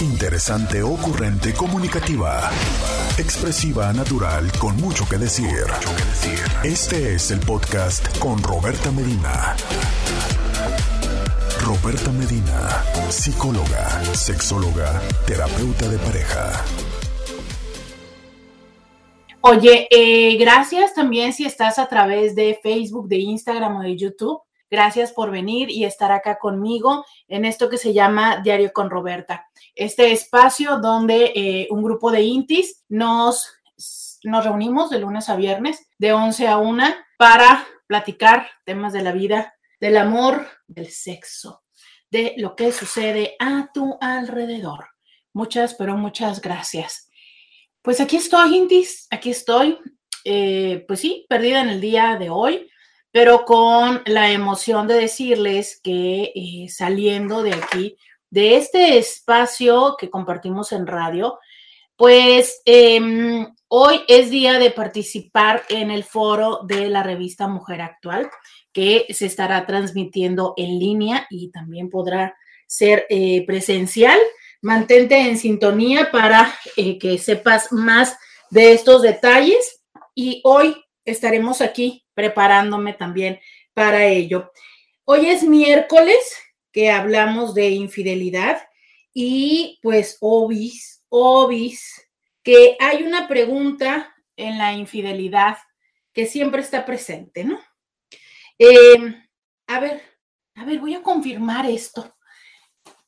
Interesante, ocurrente, comunicativa. Expresiva, natural, con mucho que decir. Este es el podcast con Roberta Medina. Roberta Medina, psicóloga, sexóloga, terapeuta de pareja. Oye, eh, gracias también si estás a través de Facebook, de Instagram o de YouTube. Gracias por venir y estar acá conmigo en esto que se llama Diario con Roberta. Este espacio donde eh, un grupo de intis nos, nos reunimos de lunes a viernes, de 11 a 1, para platicar temas de la vida, del amor, del sexo, de lo que sucede a tu alrededor. Muchas, pero muchas gracias. Pues aquí estoy, intis, aquí estoy. Eh, pues sí, perdida en el día de hoy pero con la emoción de decirles que eh, saliendo de aquí, de este espacio que compartimos en radio, pues em, hoy es día de participar en el foro de la revista Mujer Actual, que se estará transmitiendo en línea y también podrá ser eh, presencial. Mantente en sintonía para eh, que sepas más de estos detalles. Y hoy estaremos aquí preparándome también para ello. Hoy es miércoles que hablamos de infidelidad y pues obis, obis, que hay una pregunta en la infidelidad que siempre está presente, ¿no? Em, a ver, a ver, voy a confirmar esto.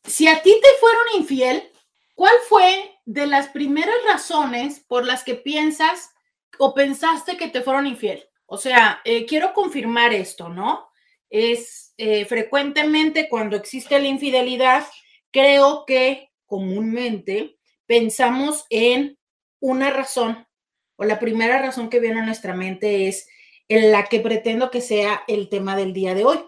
Si a ti te fueron infiel, ¿cuál fue de las primeras razones por las que piensas o pensaste que te fueron infiel? O sea, eh, quiero confirmar esto, ¿no? Es eh, frecuentemente cuando existe la infidelidad, creo que comúnmente pensamos en una razón o la primera razón que viene a nuestra mente es en la que pretendo que sea el tema del día de hoy.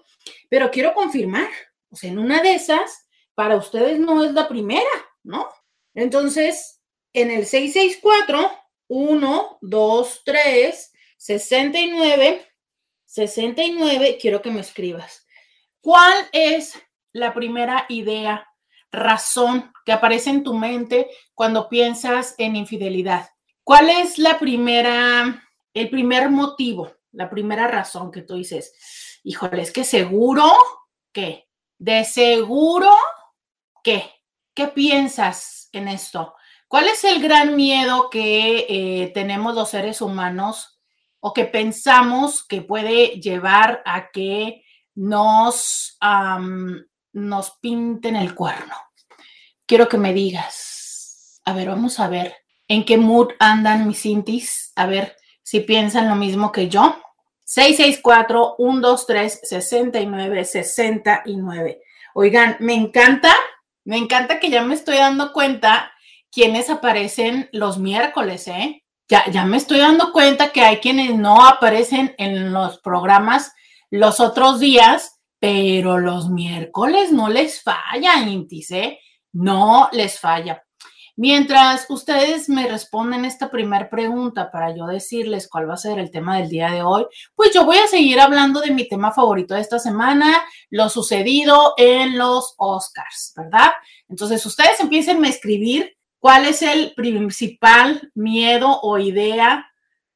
Pero quiero confirmar, o sea, en una de esas, para ustedes no es la primera, ¿no? Entonces, en el 664, 1, 2, 3, 69, 69, quiero que me escribas. ¿Cuál es la primera idea, razón que aparece en tu mente cuando piensas en infidelidad? ¿Cuál es la primera, el primer motivo, la primera razón que tú dices? Híjole, es que seguro que, de seguro que, ¿qué piensas en esto? ¿Cuál es el gran miedo que eh, tenemos los seres humanos o que pensamos que puede llevar a que nos, nos pinten el cuerno. Quiero que me digas, a ver, vamos a ver en qué mood andan mis intis, a ver si piensan lo mismo que yo. 664-123-69-69. Oigan, me encanta, me encanta que ya me estoy dando cuenta quiénes aparecen los miércoles, ¿eh? Ya, ya me estoy dando cuenta que hay quienes no aparecen en los programas los otros días, pero los miércoles no les falla, Intis, ¿eh? No les falla. Mientras ustedes me responden esta primera pregunta para yo decirles cuál va a ser el tema del día de hoy, pues yo voy a seguir hablando de mi tema favorito de esta semana, lo sucedido en los Oscars, ¿verdad? Entonces ustedes empiecen a escribir ¿Cuál es el principal miedo o idea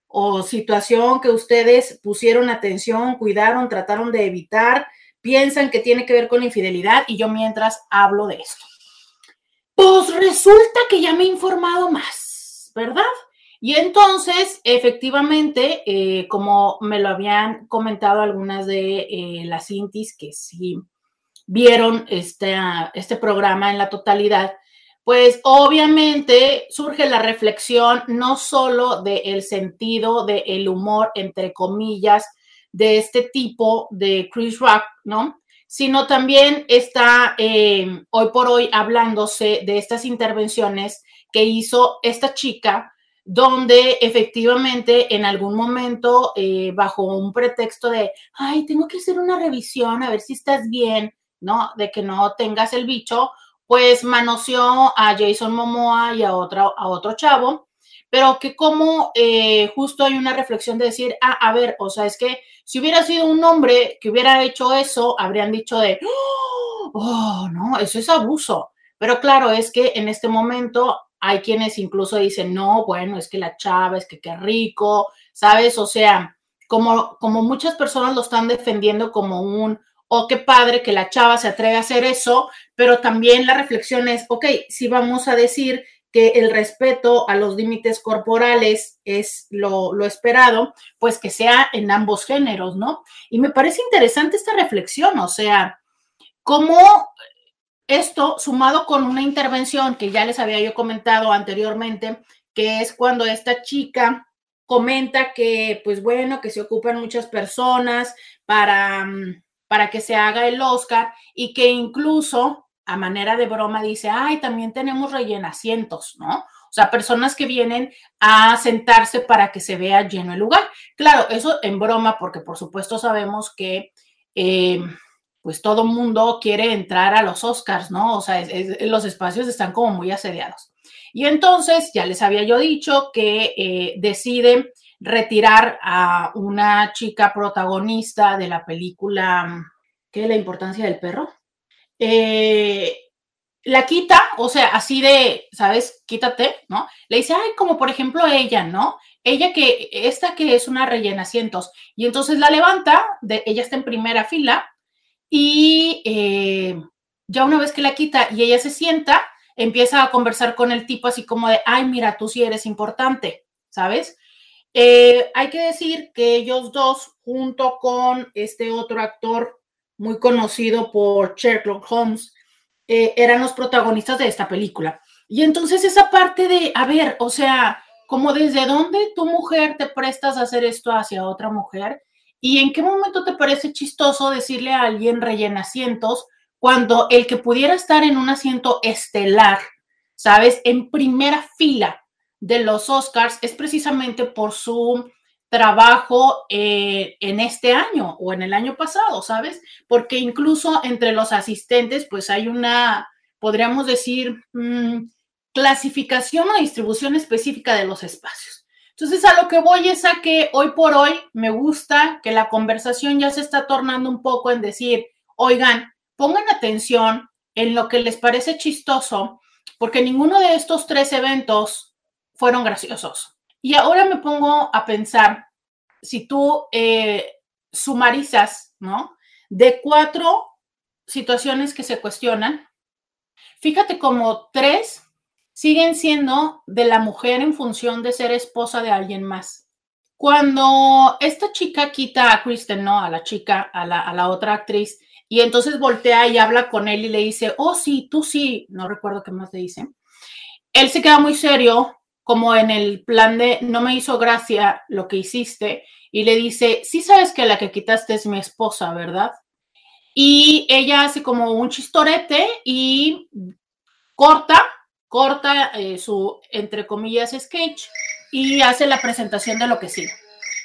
o situación que ustedes pusieron atención, cuidaron, trataron de evitar, piensan que tiene que ver con infidelidad y yo mientras hablo de esto? Pues resulta que ya me he informado más, ¿verdad? Y entonces, efectivamente, eh, como me lo habían comentado algunas de eh, las intis que sí vieron este, este programa en la totalidad, pues obviamente surge la reflexión no solo del sentido del humor, entre comillas, de este tipo de Chris Rock, ¿no? Sino también está eh, hoy por hoy hablándose de estas intervenciones que hizo esta chica, donde efectivamente en algún momento, eh, bajo un pretexto de, ay, tengo que hacer una revisión a ver si estás bien, ¿no? De que no tengas el bicho, pues manoseó a Jason Momoa y a, otra, a otro chavo, pero que como eh, justo hay una reflexión de decir, ah, a ver, o sea, es que si hubiera sido un hombre que hubiera hecho eso, habrían dicho de, oh, no, eso es abuso. Pero claro, es que en este momento hay quienes incluso dicen, no, bueno, es que la chava, es que qué rico, ¿sabes? O sea, como, como muchas personas lo están defendiendo como un, oh, qué padre que la chava se atreve a hacer eso, pero también la reflexión es, ok, si vamos a decir que el respeto a los límites corporales es lo, lo, esperado, pues que sea en ambos géneros, ¿no? Y me parece interesante esta reflexión, o sea, cómo esto sumado con una intervención que ya les había yo comentado anteriormente, que es cuando esta chica comenta que, pues bueno, que se ocupan muchas personas para, mm, para que se haga el Oscar y que incluso a manera de broma dice, ay, también tenemos rellenacientos, ¿no? O sea, personas que vienen a sentarse para que se vea lleno el lugar. Claro, eso en broma, porque por supuesto sabemos que eh, pues todo mundo quiere entrar a los Oscars, ¿no? O sea, los espacios están como muy asediados. Y entonces, ya les había yo dicho que eh, decide retirar a una chica protagonista de la película, ¿qué es la importancia del perro? Eh, la quita, o sea, así de, ¿sabes? Quítate, ¿no? Le dice, ay, como por ejemplo ella, ¿no? Ella que, esta que es una rellena asientos, y entonces la levanta, de, ella está en primera fila, y eh, ya una vez que la quita y ella se sienta, empieza a conversar con el tipo así como de, ay, mira, tú sí eres importante, ¿sabes? Eh, hay que decir que ellos dos, junto con este otro actor muy conocido por Sherlock Holmes, eh, eran los protagonistas de esta película. Y entonces esa parte de, a ver, o sea, como desde dónde tu mujer te prestas a hacer esto hacia otra mujer y en qué momento te parece chistoso decirle a alguien rellena asientos cuando el que pudiera estar en un asiento estelar, sabes, en primera fila de los Oscars es precisamente por su trabajo eh, en este año o en el año pasado, ¿sabes? Porque incluso entre los asistentes, pues hay una, podríamos decir, mm, clasificación o distribución específica de los espacios. Entonces, a lo que voy es a que hoy por hoy me gusta que la conversación ya se está tornando un poco en decir, oigan, pongan atención en lo que les parece chistoso, porque ninguno de estos tres eventos fueron graciosos. Y ahora me pongo a pensar, si tú eh, sumarizas, ¿no? De cuatro situaciones que se cuestionan, fíjate como tres siguen siendo de la mujer en función de ser esposa de alguien más. Cuando esta chica quita a Kristen, ¿no? A la chica, a la, a la otra actriz, y entonces voltea y habla con él y le dice, oh, sí, tú sí, no recuerdo qué más le dice. Él se queda muy serio, como en el plan de no me hizo gracia lo que hiciste y le dice, sí sabes que la que quitaste es mi esposa, ¿verdad? Y ella hace como un chistorete y corta, corta eh, su, entre comillas, sketch y hace la presentación de lo que sigue.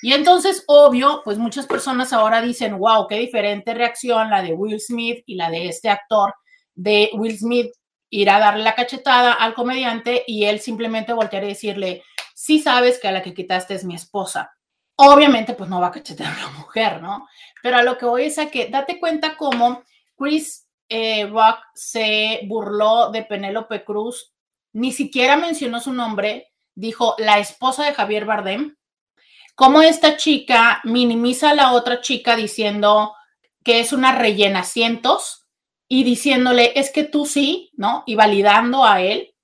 Y entonces, obvio, pues muchas personas ahora dicen, wow, qué diferente reacción la de Will Smith y la de este actor de Will Smith ir a darle la cachetada al comediante y él simplemente voltear y decirle, sí sabes que a la que quitaste es mi esposa. Obviamente, pues no va a cachetear a la mujer, ¿no? Pero a lo que voy es a que date cuenta cómo Chris eh, Rock se burló de Penélope Cruz, ni siquiera mencionó su nombre, dijo la esposa de Javier Bardem, cómo esta chica minimiza a la otra chica diciendo que es una rellena cientos y diciéndole, es que tú sí, ¿no? Y validando a él.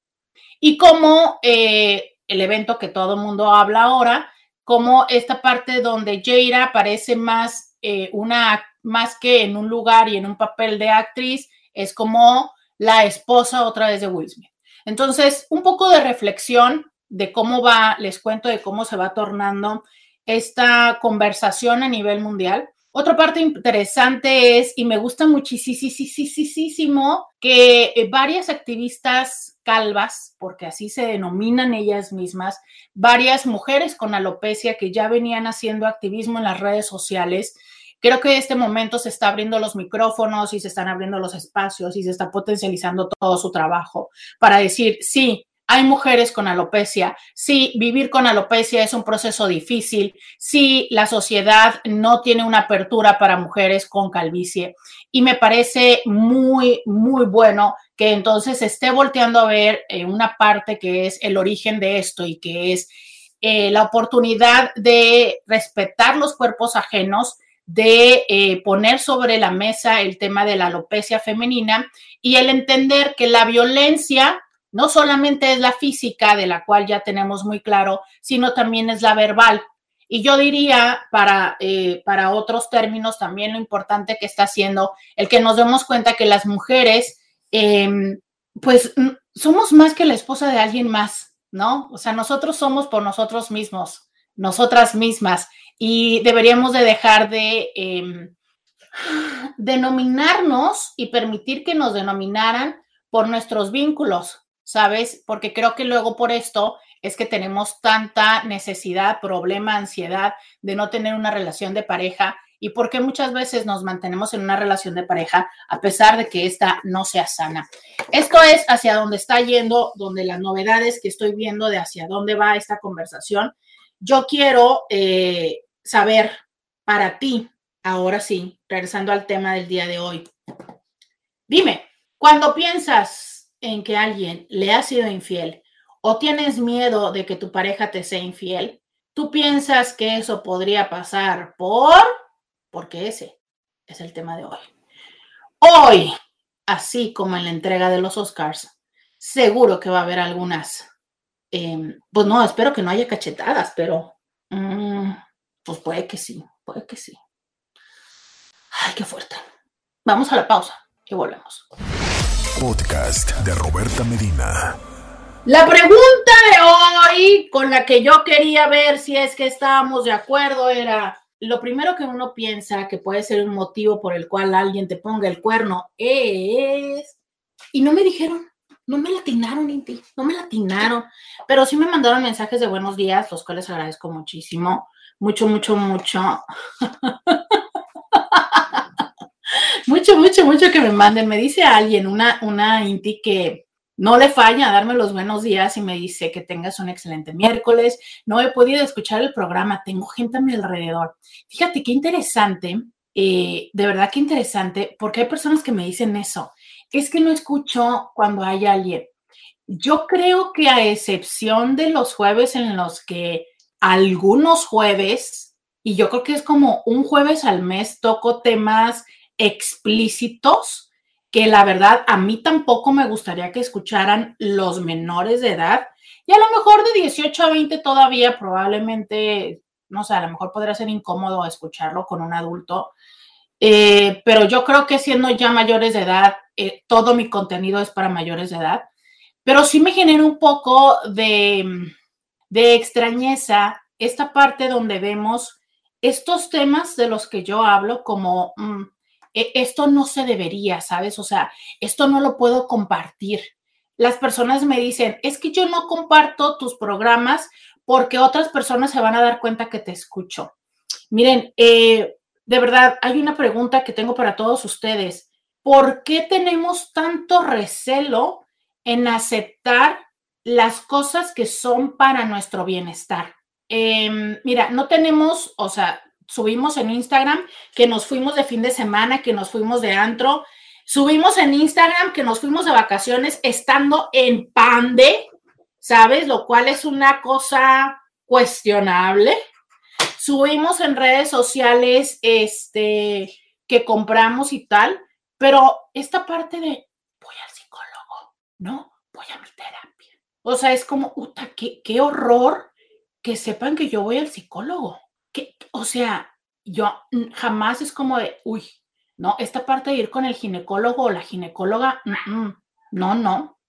Y como eh, el evento que todo el mundo habla ahora, como esta parte donde Jaira parece más eh, una, más que en un lugar y en un papel de actriz, es como la esposa otra vez de Will Smith. Entonces, un poco de reflexión de cómo va, les cuento de cómo se va tornando esta conversación a nivel mundial. Otra parte interesante es, y me gusta muchísimo, que eh, varias activistas calvas, porque así se denominan ellas mismas, varias mujeres con alopecia que ya venían haciendo activismo en las redes sociales, creo que en este momento se está abriendo los micrófonos y se están abriendo los espacios y se está potencializando todo su trabajo para decir, sí, hay mujeres con alopecia, sí, vivir con alopecia es un proceso difícil, sí, la sociedad no tiene una apertura para mujeres con calvicie. Y me parece muy, muy bueno que entonces esté volteando a ver eh, una parte que es el origen de esto y que es eh, la oportunidad de respetar los cuerpos ajenos, de eh, poner sobre la mesa el tema de la alopecia femenina y el entender que la violencia no solamente es la física, de la cual ya tenemos muy claro, sino también es la verbal. Y yo diría, para, eh, para otros términos, también lo importante que está haciendo el que nos demos cuenta que las mujeres, em, pues somos más que la esposa de alguien más, ¿no? O sea, nosotros somos por nosotros mismos, nosotras mismas, y deberíamos de dejar de em, denominarnos y permitir que nos denominaran por nuestros vínculos, ¿sabes? Porque creo que luego por esto es que tenemos tanta necesidad, problema, ansiedad de no tener una relación de pareja y porque muchas veces nos mantenemos en una relación de pareja a pesar de que esta no sea sana. Esto es hacia dónde está yendo, donde las novedades que estoy viendo de hacia dónde va esta conversación. Yo quiero eh, saber para ti, ahora sí, regresando al tema del día de hoy. Dime, cuando piensas en que alguien le ha sido infiel o tienes miedo de que tu pareja te sea infiel, tú piensas que eso podría pasar por, porque ese es el tema de hoy. Hoy, así como en la entrega de los Oscars, seguro que va a haber algunas, em, pues no, espero que no haya cachetadas, pero mm, pues puede que sí, puede que sí. Ay, qué fuerte. Vamos a la pausa y volvemos podcast de Roberta Medina. La pregunta de hoy con la que yo quería ver si es que estábamos de acuerdo era, lo primero que uno piensa que puede ser un motivo por el cual alguien te ponga el cuerno es, y no me dijeron, no me latinaron, Inti, no me latinaron, pero sí me mandaron mensajes de buenos días, los cuales agradezco muchísimo, mucho, mucho, mucho. mucho, mucho, mucho que me manden. Me dice alguien, una, una Inti que no le falla a darme los buenos días y me dice que tengas un excelente miércoles. No he podido escuchar el programa, tengo gente a mi alrededor. Fíjate qué interesante, eh, de verdad qué interesante, porque hay personas que me dicen eso. Es que no escucho cuando hay alguien. Yo creo que a excepción de los jueves en los que algunos jueves, y yo creo que es como un jueves al mes, toco temas explícitos que la verdad a mí tampoco me gustaría que escucharan los menores de edad. Y a lo mejor de 18 a 20 todavía probablemente, no sé, a lo mejor podría ser incómodo escucharlo con un adulto, eh, pero yo creo que siendo ya mayores de edad, eh, todo mi contenido es para mayores de edad, pero sí me genera un poco de, de extrañeza esta parte donde vemos estos temas de los que yo hablo como... Mm, esto no se debería, ¿sabes? O sea, esto no lo puedo compartir. Las personas me dicen, es que yo no comparto tus programas porque otras personas se van a dar cuenta que te escucho. Miren, eh, de verdad, hay una pregunta que tengo para todos ustedes. ¿Por qué tenemos tanto recelo en aceptar las cosas que son para nuestro bienestar? Em, mira, no tenemos, o sea, subimos en Instagram que nos fuimos de fin de semana, que nos fuimos de antro. Subimos en Instagram que nos fuimos de vacaciones estando en Pande, ¿sabes? Lo cual es una cosa cuestionable. Subimos en redes sociales este que compramos y tal, pero esta parte de voy al psicólogo, ¿no? Voy a mi terapia. O sea, es como, puta, qué, qué horror que sepan que yo voy al psicólogo o sea, yo jamás es como de, uy, no, esta parte de ir con el ginecólogo o la ginecóloga, no, no.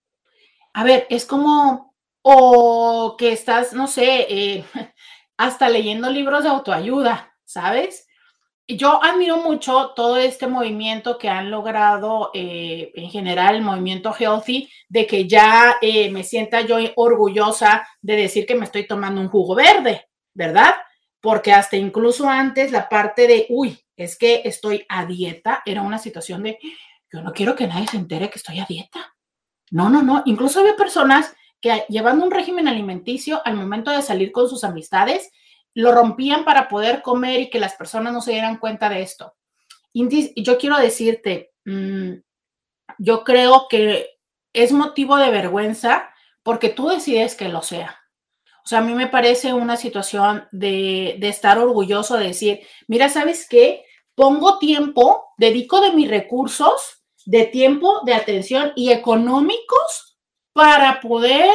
A ver, es como, o que estás, no sé, eh, hasta leyendo libros de autoayuda, ¿sabes? Yo admiro mucho todo este movimiento que han logrado eh, en general, el movimiento healthy, de que ya eh, me sienta yo orgullosa de decir que me estoy tomando un jugo verde, ¿verdad? Porque hasta incluso antes la parte de, uy, es que estoy a dieta, era una situación de, yo no quiero que nadie se entere que estoy a dieta. No, no, no. Incluso había personas que llevando un régimen alimenticio al momento de salir con sus amistades, lo rompían para poder comer y que las personas no se dieran cuenta de esto. yo quiero decirte, mm, yo creo que es motivo de vergüenza porque tú decides que lo sea. Sea, a mí me parece una situación de, de estar orgulloso de decir, mira, ¿sabes qué? Pongo tiempo, dedico de mis recursos, de tiempo, de atención y económicos para poder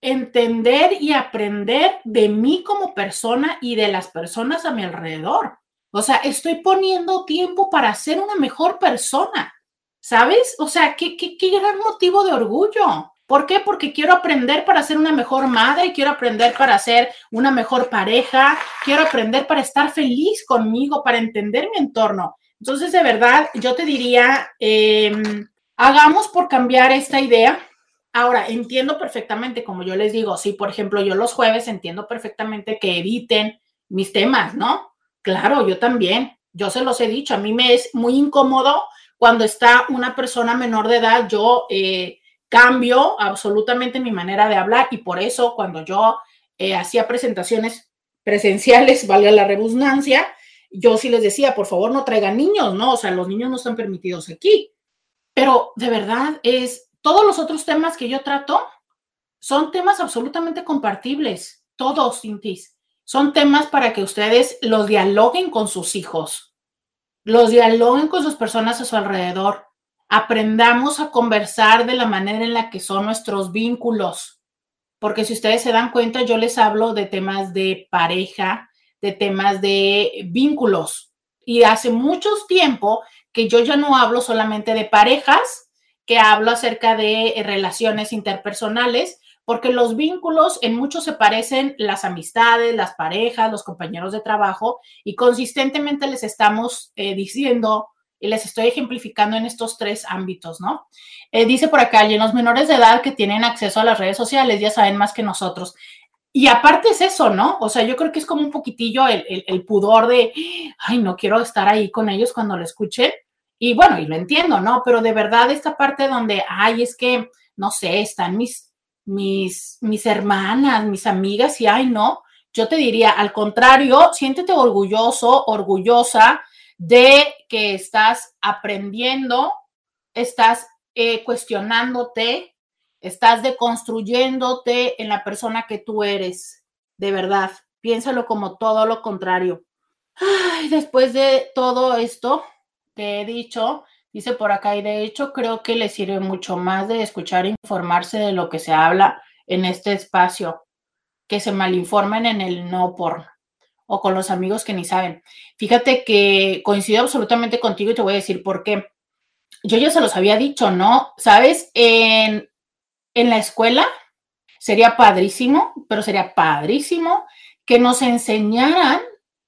entender y aprender de mí como persona y de las personas a mi alrededor. O sea, estoy poniendo tiempo para ser una mejor persona, ¿sabes? O sea, qué, qué, qué gran motivo de orgullo. ¿Por qué? Porque quiero aprender para ser una mejor madre, quiero aprender para ser una mejor pareja, quiero aprender para estar feliz conmigo, para entender mi entorno. Entonces, de verdad, yo te diría, em, hagamos por cambiar esta idea Ahora, entiendo perfectamente, como yo les digo, si por ejemplo yo los jueves entiendo perfectamente que eviten mis temas, ¿no? Claro, yo también, yo se los he dicho, a mí me es muy incómodo cuando está una persona menor de edad, yo eh, cambio absolutamente mi manera de hablar y por eso cuando yo eh, hacía presentaciones presenciales, valga la redundancia, yo sí les decía, por favor no traigan niños, ¿no? O sea, los niños no están permitidos aquí. Pero de verdad es, todos los otros temas que yo trato son temas absolutamente compartibles, todos, Cintis. Son temas para que ustedes los dialoguen con sus hijos, los dialoguen con sus personas a su alrededor. Aprendamos a conversar de la manera en la que son nuestros vínculos. Porque si ustedes se dan cuenta, yo les hablo de temas de pareja, de temas de vínculos. Y hace mucho tiempo que yo ya no hablo solamente de parejas, que hablo acerca de relaciones interpersonales, porque los vínculos en muchos se parecen las amistades, las parejas, los compañeros de trabajo, y consistentemente les estamos eh, diciendo y les estoy ejemplificando en estos tres ámbitos, ¿no? Eh, dice por acá, y los menores de edad que tienen acceso a las redes sociales ya saben más que nosotros. Y aparte es eso, ¿no? O sea, yo creo que es como un poquitillo el, el pudor de, ay, no quiero estar ahí con ellos cuando lo escuchen y bueno, y lo entiendo, ¿no? Pero de verdad esta parte donde, ay, es que, no sé, están mis, mis, mis hermanas, mis amigas y, ay, no, yo te diría, al contrario, siéntete orgulloso, orgullosa de que estás aprendiendo, estás eh, cuestionándote, estás deconstruyéndote en la persona que tú eres, de verdad. Piénsalo como todo lo contrario. Ay, después de todo esto, he dicho, dice por acá, y de hecho creo que le sirve mucho más de escuchar e informarse de lo que se habla en este espacio, que se malinformen en el no por o con los amigos que ni saben. Fíjate que coincido absolutamente contigo y te voy a decir por qué. Yo ya se los había dicho, ¿no? Sabes, en, en la escuela sería padrísimo, pero sería padrísimo que nos enseñaran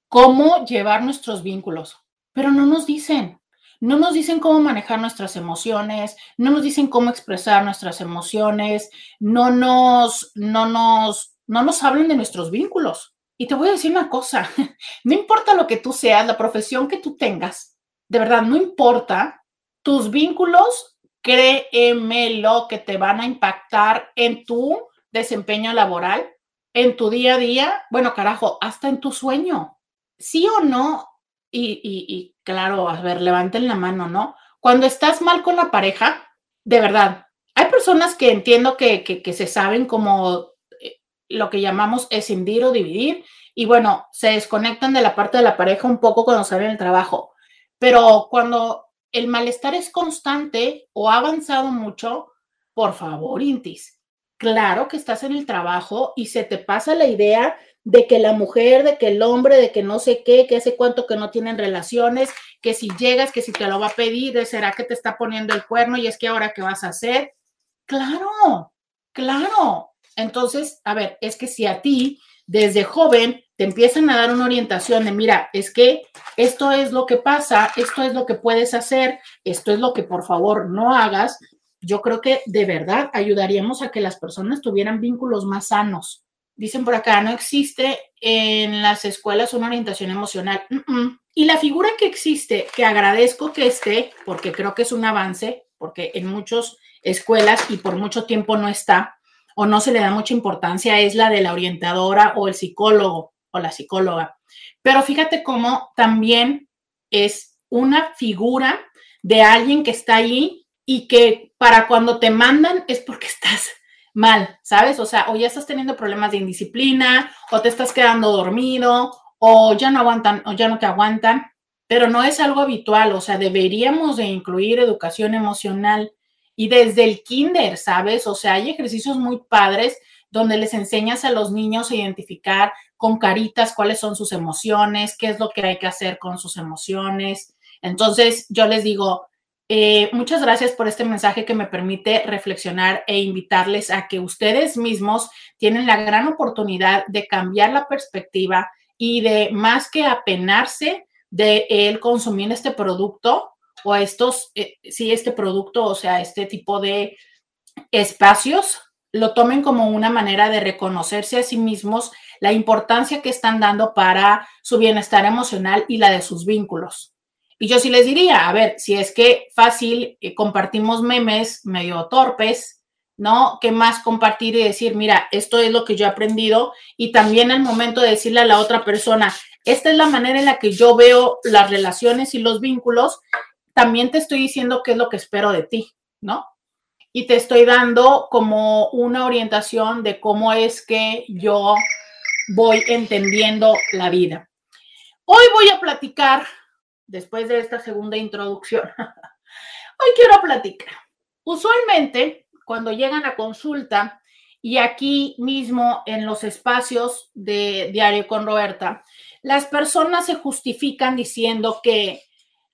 cómo llevar nuestros vínculos, pero no nos dicen no nos dicen cómo manejar nuestras emociones, no nos dicen cómo expresar nuestras emociones, no nos, no nos, no nos hablan de nuestros vínculos. Y te voy a decir una cosa, no importa lo que tú seas, la profesión que tú tengas, de verdad, no importa, tus vínculos, créeme lo que te van a impactar en tu desempeño laboral, en tu día a día, bueno, carajo, hasta en tu sueño. Sí o no, y, claro, a ver, levanten la mano, ¿no? Cuando estás mal con la pareja, de verdad, hay personas que entiendo que, se saben como lo que llamamos escindir o dividir, y bueno, se desconectan de la parte de la pareja un poco cuando salen del trabajo, pero cuando el malestar es constante o ha avanzado mucho, por favor, Intis, claro que estás en el trabajo y se te pasa la idea de que la mujer, de que el hombre, de que no sé qué, que hace cuánto que no tienen relaciones, que si llegas, que si te lo va a pedir, será que te está poniendo el cuerno y es que ahora qué vas a hacer. Claro, claro. Entonces, a ver, es que si a ti desde joven te empiezan a dar una orientación de, mira, es que esto es lo que pasa, esto es lo que puedes hacer, esto es lo que por favor no hagas, yo creo que de verdad ayudaríamos a que las personas tuvieran vínculos más sanos Dicen por acá, no existe en las escuelas una orientación emocional. Y la figura que existe, que agradezco que esté, porque creo que es un avance, porque en muchas escuelas y por mucho tiempo no está, o no se le da mucha importancia es la de la orientadora o el psicólogo o la psicóloga. Pero fíjate cómo también es una figura de alguien que está ahí y que para cuando te mandan es porque estás mal, ¿sabes? O sea, o ya estás teniendo problemas de indisciplina, o te estás quedando dormido, o ya no aguantan, o ya no te aguantan, pero no es algo habitual, o sea, deberíamos de incluir educación emocional y desde el kinder, ¿sabes? O sea, hay ejercicios muy padres donde les enseñas a los niños a identificar con caritas cuáles son sus emociones, qué es lo que hay que hacer con sus emociones. Entonces, yo les digo, eh, muchas gracias por este mensaje que me permite reflexionar e invitarles a que ustedes mismos tienen la gran oportunidad de cambiar la perspectiva y de más que apenarse de el consumir este producto o estos, eh, sí, este producto, o sea, este tipo de espacios, lo tomen como una manera de reconocerse a sí mismos la importancia que están dando para su bienestar emocional y la de sus vínculos. Y yo sí les diría, a ver, si es que fácil eh, compartimos memes medio torpes, ¿no? ¿Qué más compartir y decir, mira, esto es lo que yo he aprendido? Y también el momento de decirle a la otra persona, esta es la manera en la que yo veo las relaciones y los vínculos, también te estoy diciendo qué es lo que espero de ti, ¿no? Y te estoy dando como una orientación de cómo es que yo voy entendiendo la vida. Hoy voy a platicar después de esta segunda introducción, hoy quiero platicar. Usualmente, cuando llegan a consulta y aquí mismo en los espacios de Diario con Roberta, las personas se justifican diciendo que,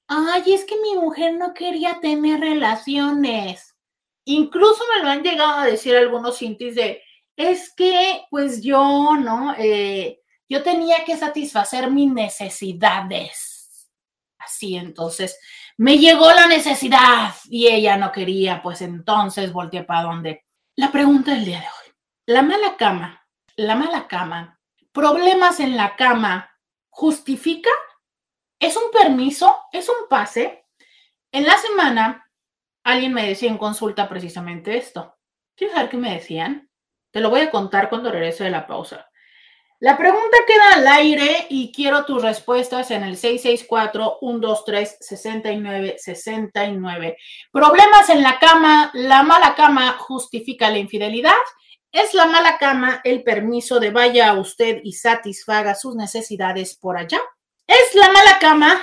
ay, es que mi mujer no quería tener relaciones. Incluso me lo han llegado a decir algunos sintis de, es que, pues yo, ¿no? Eh, yo tenía que satisfacer mis necesidades así. Entonces, me llegó la necesidad y ella no quería, pues entonces volteé para donde. La pregunta del día de hoy. La mala cama, la mala cama, problemas en la cama, ¿justifica? ¿Es un permiso? ¿Es un pase? En la semana, alguien me decía en consulta precisamente esto. ¿Quieres saber qué me decían? Te lo voy a contar cuando regrese de la pausa. La pregunta queda al aire y quiero tus respuestas en el 664-123-6969. ¿Problemas en la cama? ¿La mala cama justifica la infidelidad? ¿Es la mala cama el permiso de vaya a usted y satisfaga sus necesidades por allá? ¿Es la mala cama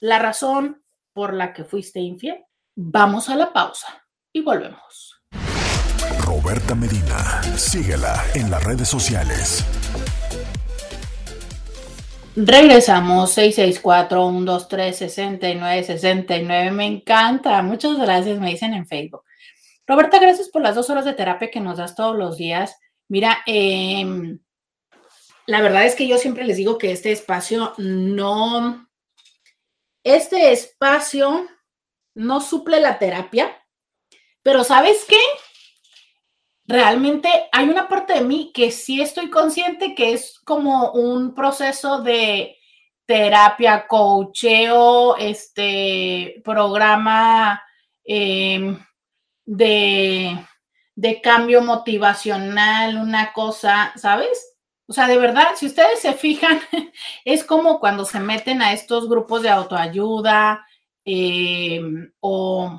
la razón por la que fuiste infiel? Vamos a la pausa y volvemos. Roberta Medina, síguela en las redes sociales Regresamos 664-123-6969. Me encanta. Muchas gracias, me dicen en Facebook. Roberta, gracias por las dos horas de terapia que nos das todos los días. Mira, em, la verdad es que yo siempre les digo que este espacio no, este espacio no suple la terapia, pero ¿sabes qué? realmente hay una parte de mí que sí estoy consciente que es como un proceso de terapia, coacheo, este programa em, de, de cambio motivacional, una cosa, ¿sabes? O sea, de verdad, si ustedes se fijan, es como cuando se meten a estos grupos de autoayuda em, o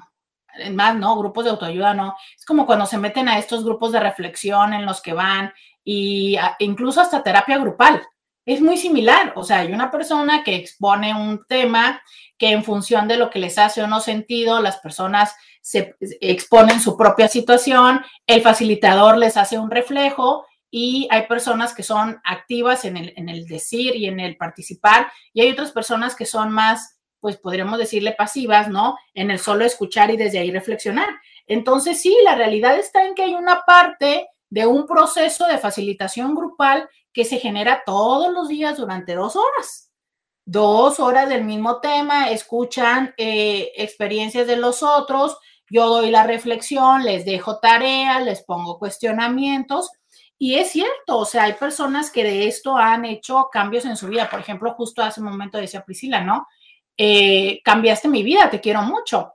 más, ¿no? Grupos de autoayuda, ¿no? Es como cuando se meten a estos grupos de reflexión en los que van y incluso hasta terapia grupal. Es muy similar, o sea, hay una persona que expone un tema que en función de lo que les hace o no sentido, las personas se exponen su propia situación, el facilitador les hace un reflejo y hay personas que son activas en el, en el decir y en el participar y hay otras personas que son más pues podríamos decirle pasivas, ¿no? En el solo escuchar y desde ahí reflexionar. Entonces, sí, la realidad está en que hay una parte de un proceso de facilitación grupal que se genera todos los días durante dos horas. Dos horas del mismo tema, escuchan eh, experiencias de los otros, yo doy la reflexión, les dejo tareas, les pongo cuestionamientos. Y es cierto, o sea, hay personas que de esto han hecho cambios en su vida. Por ejemplo, justo hace un momento decía Priscila, ¿no? Eh, cambiaste mi vida, te quiero mucho.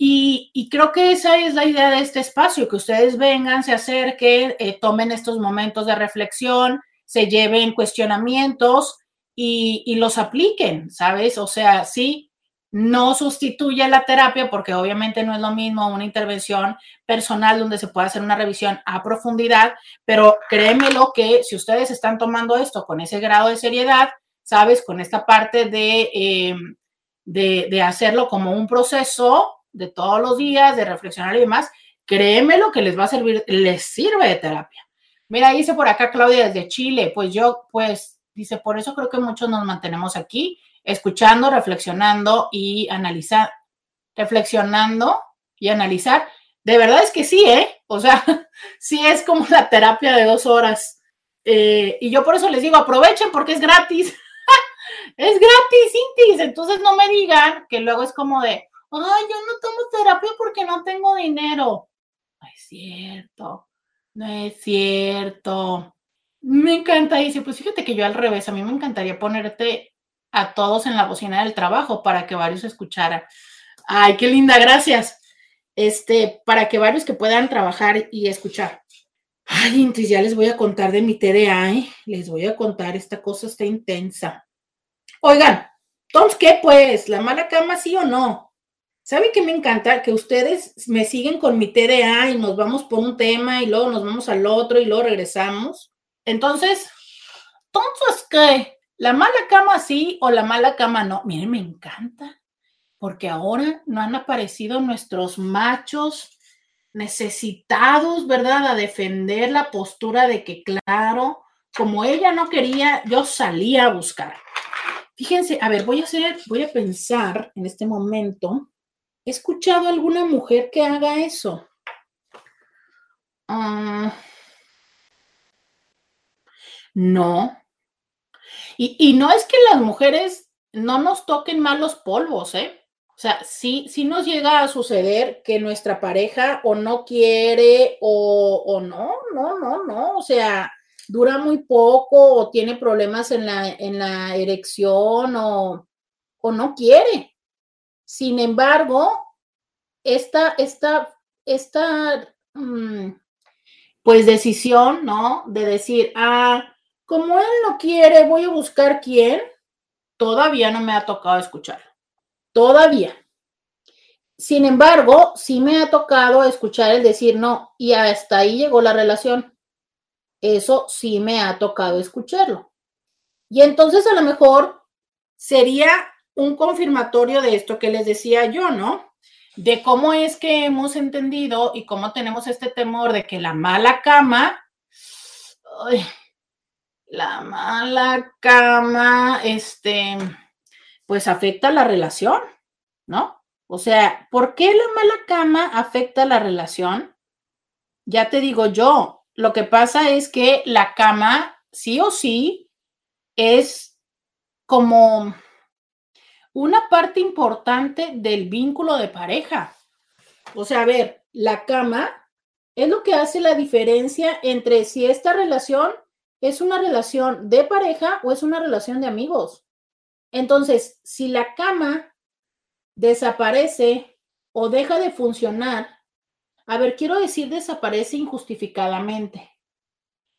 Y, creo que esa es la idea de este espacio, que ustedes vengan, se acerquen, eh, tomen estos momentos de reflexión, se lleven cuestionamientos y, y, los apliquen, ¿sabes? O sea, sí, no sustituye la terapia porque obviamente no es lo mismo una intervención personal donde se puede hacer una revisión a profundidad, pero créemelo que si ustedes están tomando esto con ese grado de seriedad, ¿sabes? Con esta parte de, eh, de, de hacerlo como un proceso de todos los días, de reflexionar y demás, créeme lo que les va a servir, les sirve de terapia. Mira, dice por acá Claudia desde Chile, pues yo, pues, dice, por eso creo que muchos nos mantenemos aquí, escuchando, reflexionando y analizar, reflexionando y analizar. De verdad es que sí, ¿eh? O sea, sí es como la terapia de dos horas. Eh, y yo por eso les digo, aprovechen porque es gratis. es gratis, Intis. Entonces no me digan que luego es como de, ay, yo no tomo terapia porque no tengo dinero. No es cierto, no es cierto. Me encanta, dice, pues fíjate que yo al revés, a mí me encantaría ponerte a todos en la bocina del trabajo para que varios escucharan. Ay, qué linda, gracias. Este, para que varios que puedan trabajar y escuchar. Ay, entonces ya les voy a contar de mi TDA, ¿eh? Les voy a contar, esta cosa está intensa. Oigan, entonces, ¿qué pues? ¿La mala cama sí o no? ¿Sabe qué me encanta? Que ustedes me siguen con mi TDA y nos vamos por un tema y luego nos vamos al otro y luego regresamos. Entonces, entonces, ¿qué? ¿La mala cama sí o la mala cama no? Miren, me encanta, porque ahora no han aparecido nuestros machos necesitados, ¿verdad? A defender la postura de que, claro, como ella no quería, yo salía a buscar. Fíjense, a ver, voy a hacer, voy a pensar en este momento ¿He escuchado alguna mujer que haga eso? Ah, no. Y, no es que las mujeres no nos toquen malos polvos, ¿eh? O sea, sí, sí nos llega a suceder que nuestra pareja o no quiere o, o no, no, no, no. O sea, dura muy poco o tiene problemas en la, en la erección o, o no quiere. Sin embargo, esta, esta, esta, mm, pues decisión, ¿no? De decir, ah, como él no quiere, voy a buscar quién, todavía no me ha tocado escuchar. Todavía. Sin embargo, sí me ha tocado escuchar el decir no, y hasta ahí llegó la relación. Eso sí me ha tocado escucharlo. Y entonces a lo mejor sería un confirmatorio de esto que les decía yo, ¿no? De cómo es que hemos entendido y cómo tenemos este temor de que la mala cama, la mala cama, este, pues afecta la relación, ¿no? O sea, ¿por qué la mala cama afecta la relación? Ya te digo yo, lo que pasa es que la cama, sí o sí, es como una parte importante del vínculo de pareja. O sea, a ver, la cama es lo que hace la diferencia entre si esta relación es una relación de pareja o es una relación de amigos. Entonces, si la cama desaparece o deja de funcionar, a ver, quiero decir desaparece injustificadamente.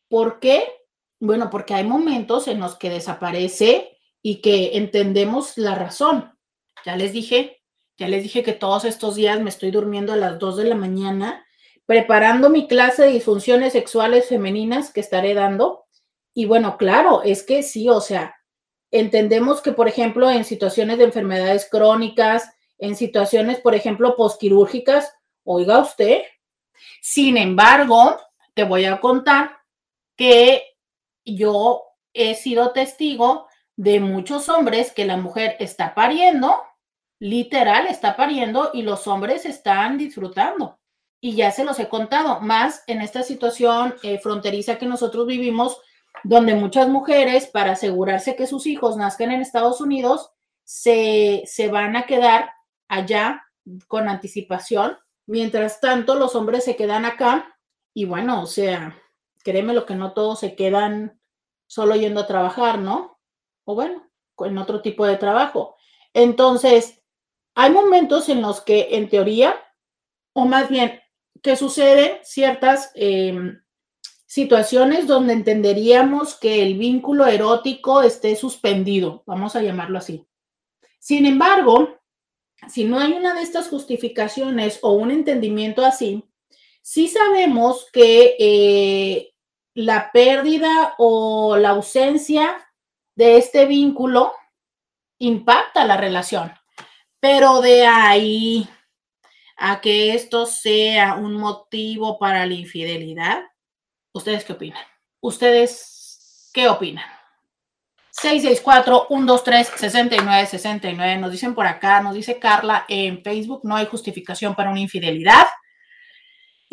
¿Por qué? Bueno, porque hay momentos en los que desaparece y que entendemos la razón. Ya les dije, ya les dije que todos estos días me estoy durmiendo a las 2 de la mañana preparando mi clase de disfunciones sexuales femeninas que estaré dando. Y bueno, claro, es que sí, o sea, entendemos que, por ejemplo, en situaciones de enfermedades crónicas, en situaciones, por ejemplo, posquirúrgicas, oiga usted, sin embargo, te voy a contar que yo he sido testigo de muchos hombres que la mujer está pariendo, literal está pariendo y los hombres están disfrutando. Y ya se los he contado, más en esta situación eh, fronteriza que nosotros vivimos, donde muchas mujeres, para asegurarse que sus hijos nazcan en Estados Unidos, se, se van a quedar allá con anticipación. Mientras tanto, los hombres se quedan acá y bueno, o sea, créeme lo que no todos se quedan solo yendo a trabajar, ¿no? o bueno, en otro tipo de trabajo. Entonces, hay momentos en los que en teoría, o más bien que suceden ciertas em, situaciones donde entenderíamos que el vínculo erótico esté suspendido, vamos a llamarlo así. Sin embargo, si no hay una de estas justificaciones o un entendimiento así, sí sabemos que eh, la pérdida o la ausencia de este vínculo impacta la relación, pero de ahí a que esto sea un motivo para la infidelidad, ¿ustedes qué opinan? ¿Ustedes qué opinan? 664-123-6969. Nos dicen por acá, nos dice Carla en Facebook, no hay justificación para una infidelidad.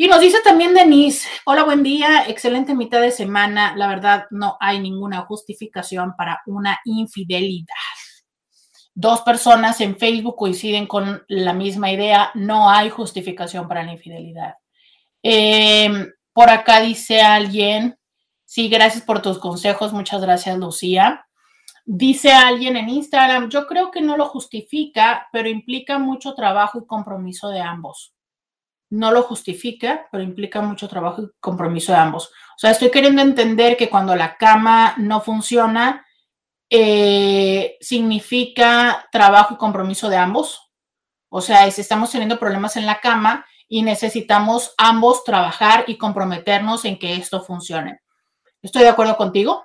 Y nos dice también Denise, hola, buen día, excelente mitad de semana. La verdad, no hay ninguna justificación para una infidelidad. Dos personas en Facebook coinciden con la misma idea, no hay justificación para la infidelidad. Em, por acá dice alguien, sí, gracias por tus consejos, muchas gracias, Lucía. Dice alguien en Instagram, yo creo que no lo justifica, pero implica mucho trabajo y compromiso de ambos no lo justifica, pero implica mucho trabajo y compromiso de ambos. O sea, estoy queriendo entender que cuando la cama no funciona, eh, significa trabajo y compromiso de ambos. O sea, si estamos teniendo problemas en la cama y necesitamos ambos trabajar y comprometernos en que esto funcione. ¿Estoy de acuerdo contigo?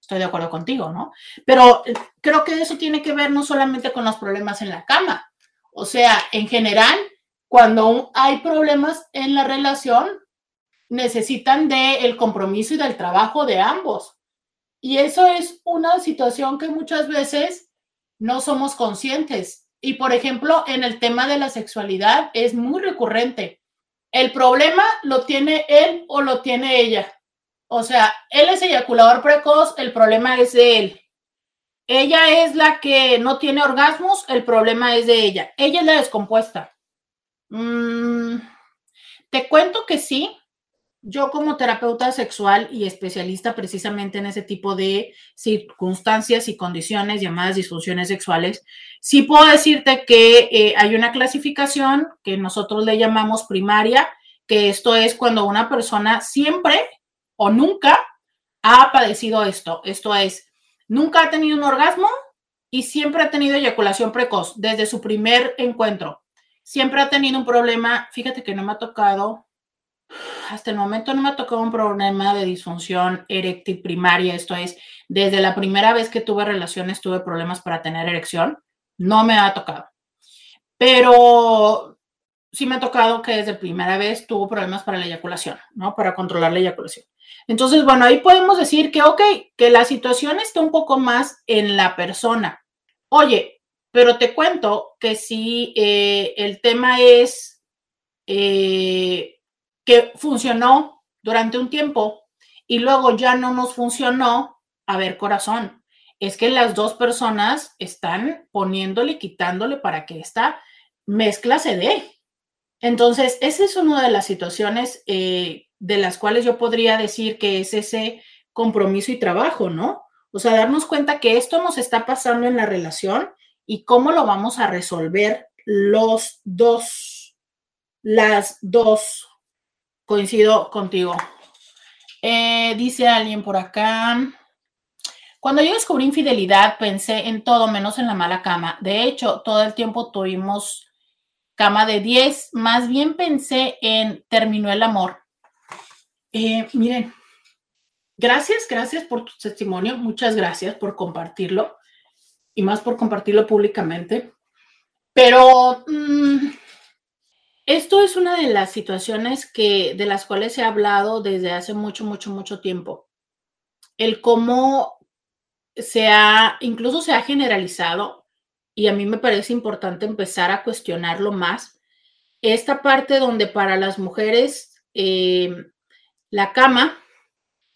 Estoy de acuerdo contigo, ¿no? Pero eh, creo que eso tiene que ver no solamente con los problemas en la cama. O sea, en general, cuando hay problemas en la relación, necesitan del el compromiso y del trabajo de ambos. Y eso es una situación que muchas veces no somos conscientes. Y por ejemplo, en el tema de la sexualidad es muy recurrente. El problema lo tiene él o lo tiene ella. O sea, él es eyaculador precoz, el problema es de él. Ella es la que no tiene orgasmos, el problema es de ella. Ella es la descompuesta. Mm, te cuento que sí. Yo como terapeuta sexual y especialista precisamente en ese tipo de circunstancias y condiciones llamadas disfunciones sexuales, sí puedo decirte que eh, hay una clasificación que nosotros le llamamos primaria, que esto es cuando una persona siempre o nunca ha padecido esto. Esto es, nunca ha tenido un orgasmo y siempre ha tenido eyaculación precoz desde su primer encuentro siempre ha tenido un problema, fíjate que no me ha tocado, hasta el momento no me ha tocado un problema de disfunción eréctil primaria, esto es, desde la primera vez que tuve relaciones tuve problemas para tener erección, no me ha tocado. Pero sí me ha tocado que desde primera vez tuvo problemas para la eyaculación, ¿no? Para controlar la eyaculación. Entonces, bueno, ahí podemos decir que, ok, que la situación está un poco más en la persona. Oye, pero te cuento que si eh, el tema es eh, que funcionó durante un tiempo y luego ya no nos funcionó, a ver, corazón, es que las dos personas están poniéndole, quitándole para que esta mezcla se dé. Entonces, esa es una de las situaciones eh, de las cuales yo podría decir que es ese compromiso y trabajo, ¿no? O sea, darnos cuenta que esto nos está pasando en la relación y cómo lo vamos a resolver los dos, las dos. Coincido contigo. Eh, dice alguien por acá. Cuando yo descubrí infidelidad, pensé en todo menos en la mala cama. De hecho, todo el tiempo tuvimos cama de 10. Más bien pensé en terminó el amor. Eh, miren, gracias, gracias por tu testimonio. Muchas gracias por compartirlo y más por compartirlo públicamente. Pero mm, esto es una de las situaciones que, de las cuales he hablado desde hace mucho, mucho, mucho tiempo. El cómo se ha, incluso se ha generalizado, y a mí me parece importante empezar a cuestionarlo más, esta parte donde para las mujeres eh, la cama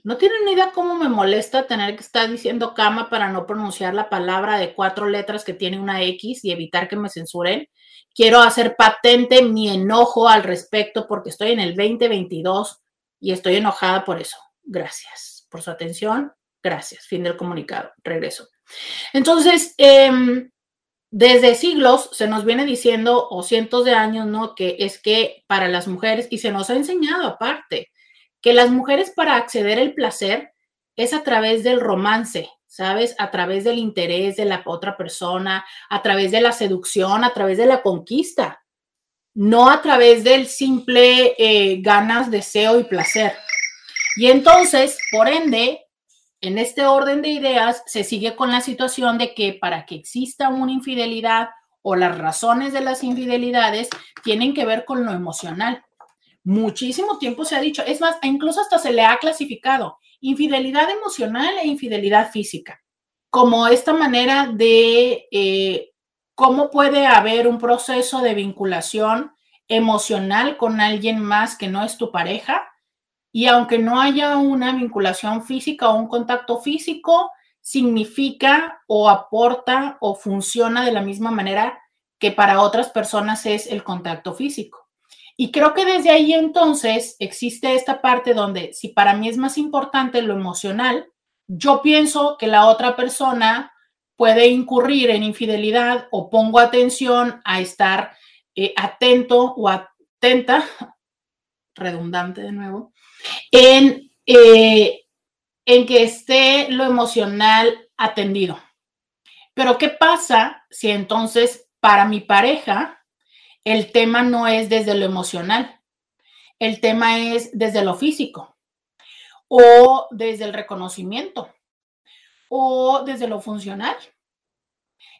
no tienen ni idea cómo me molesta tener que estar diciendo cama para no pronunciar la palabra de cuatro letras que tiene una X y evitar que me censuren. Quiero hacer patente mi enojo al respecto porque estoy en el 2022 y estoy enojada por eso. Gracias por su atención. Gracias. Fin del comunicado. Regreso. Entonces, em, desde siglos se nos viene diciendo, o cientos de años, ¿no? Que es que para las mujeres, y se nos ha enseñado aparte, que las mujeres para acceder al placer es a través del romance, ¿sabes? A través del interés de la otra persona, a través de la seducción, a través de la conquista, no a través del simple eh, ganas, deseo y placer. Y entonces, por ende, en este orden de ideas, se sigue con la situación de que para que exista una infidelidad o las razones de las infidelidades tienen que ver con lo emocional. Muchísimo tiempo se ha dicho, es más, incluso hasta se le ha clasificado infidelidad emocional e infidelidad física, como esta manera de eh, cómo puede haber un proceso de vinculación emocional con alguien más que no es tu pareja y aunque no haya una vinculación física o un contacto físico, significa o aporta o funciona de la misma manera que para otras personas es el contacto físico. Y creo que desde ahí entonces existe esta parte donde si para mí es más importante lo emocional, yo pienso que la otra persona puede incurrir en infidelidad o pongo atención a estar eh, atento o atenta, redundante de nuevo, en, eh, en que esté lo emocional atendido. Pero ¿qué pasa si entonces para mi pareja el tema no es desde lo emocional? El tema es desde lo físico o desde el reconocimiento o desde lo funcional.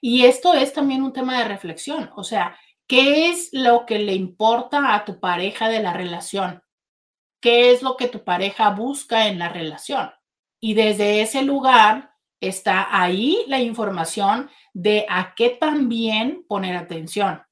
Y esto es también un tema de reflexión, o sea, ¿qué es lo que le importa a tu pareja de la relación? qué es lo que tu pareja busca en la relación. Y desde ese lugar está ahí la información de a qué también poner atención.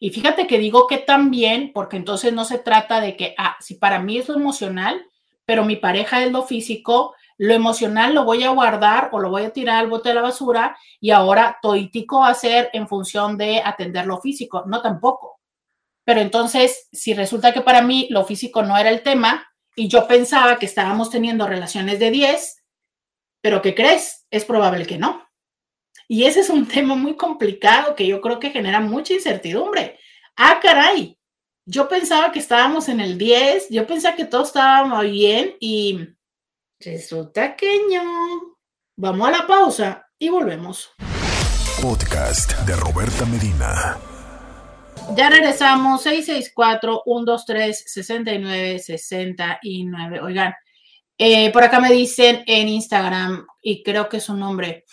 Y fíjate que digo que también, porque entonces no se trata de que, ah, si para mí es lo emocional, pero mi pareja es lo físico, lo emocional lo voy a guardar o lo voy a tirar al bote de la basura y ahora toitico va a ser en función de atender lo físico. No tampoco. Pero entonces, si resulta que para mí lo físico no era el tema y yo pensaba que estábamos teniendo relaciones de 10, pero ¿qué crees? Es probable que no. Y ese es un tema muy complicado que yo creo que genera mucha incertidumbre. Ah, caray, yo pensaba que estábamos en el 10, yo pensaba que todo estaba muy bien y resulta que no. Vamos a la pausa y volvemos. Podcast de Roberta Medina. Ya regresamos, 664-123-6969. Oigan, eh, por acá me dicen en Instagram, y creo que es un nombre,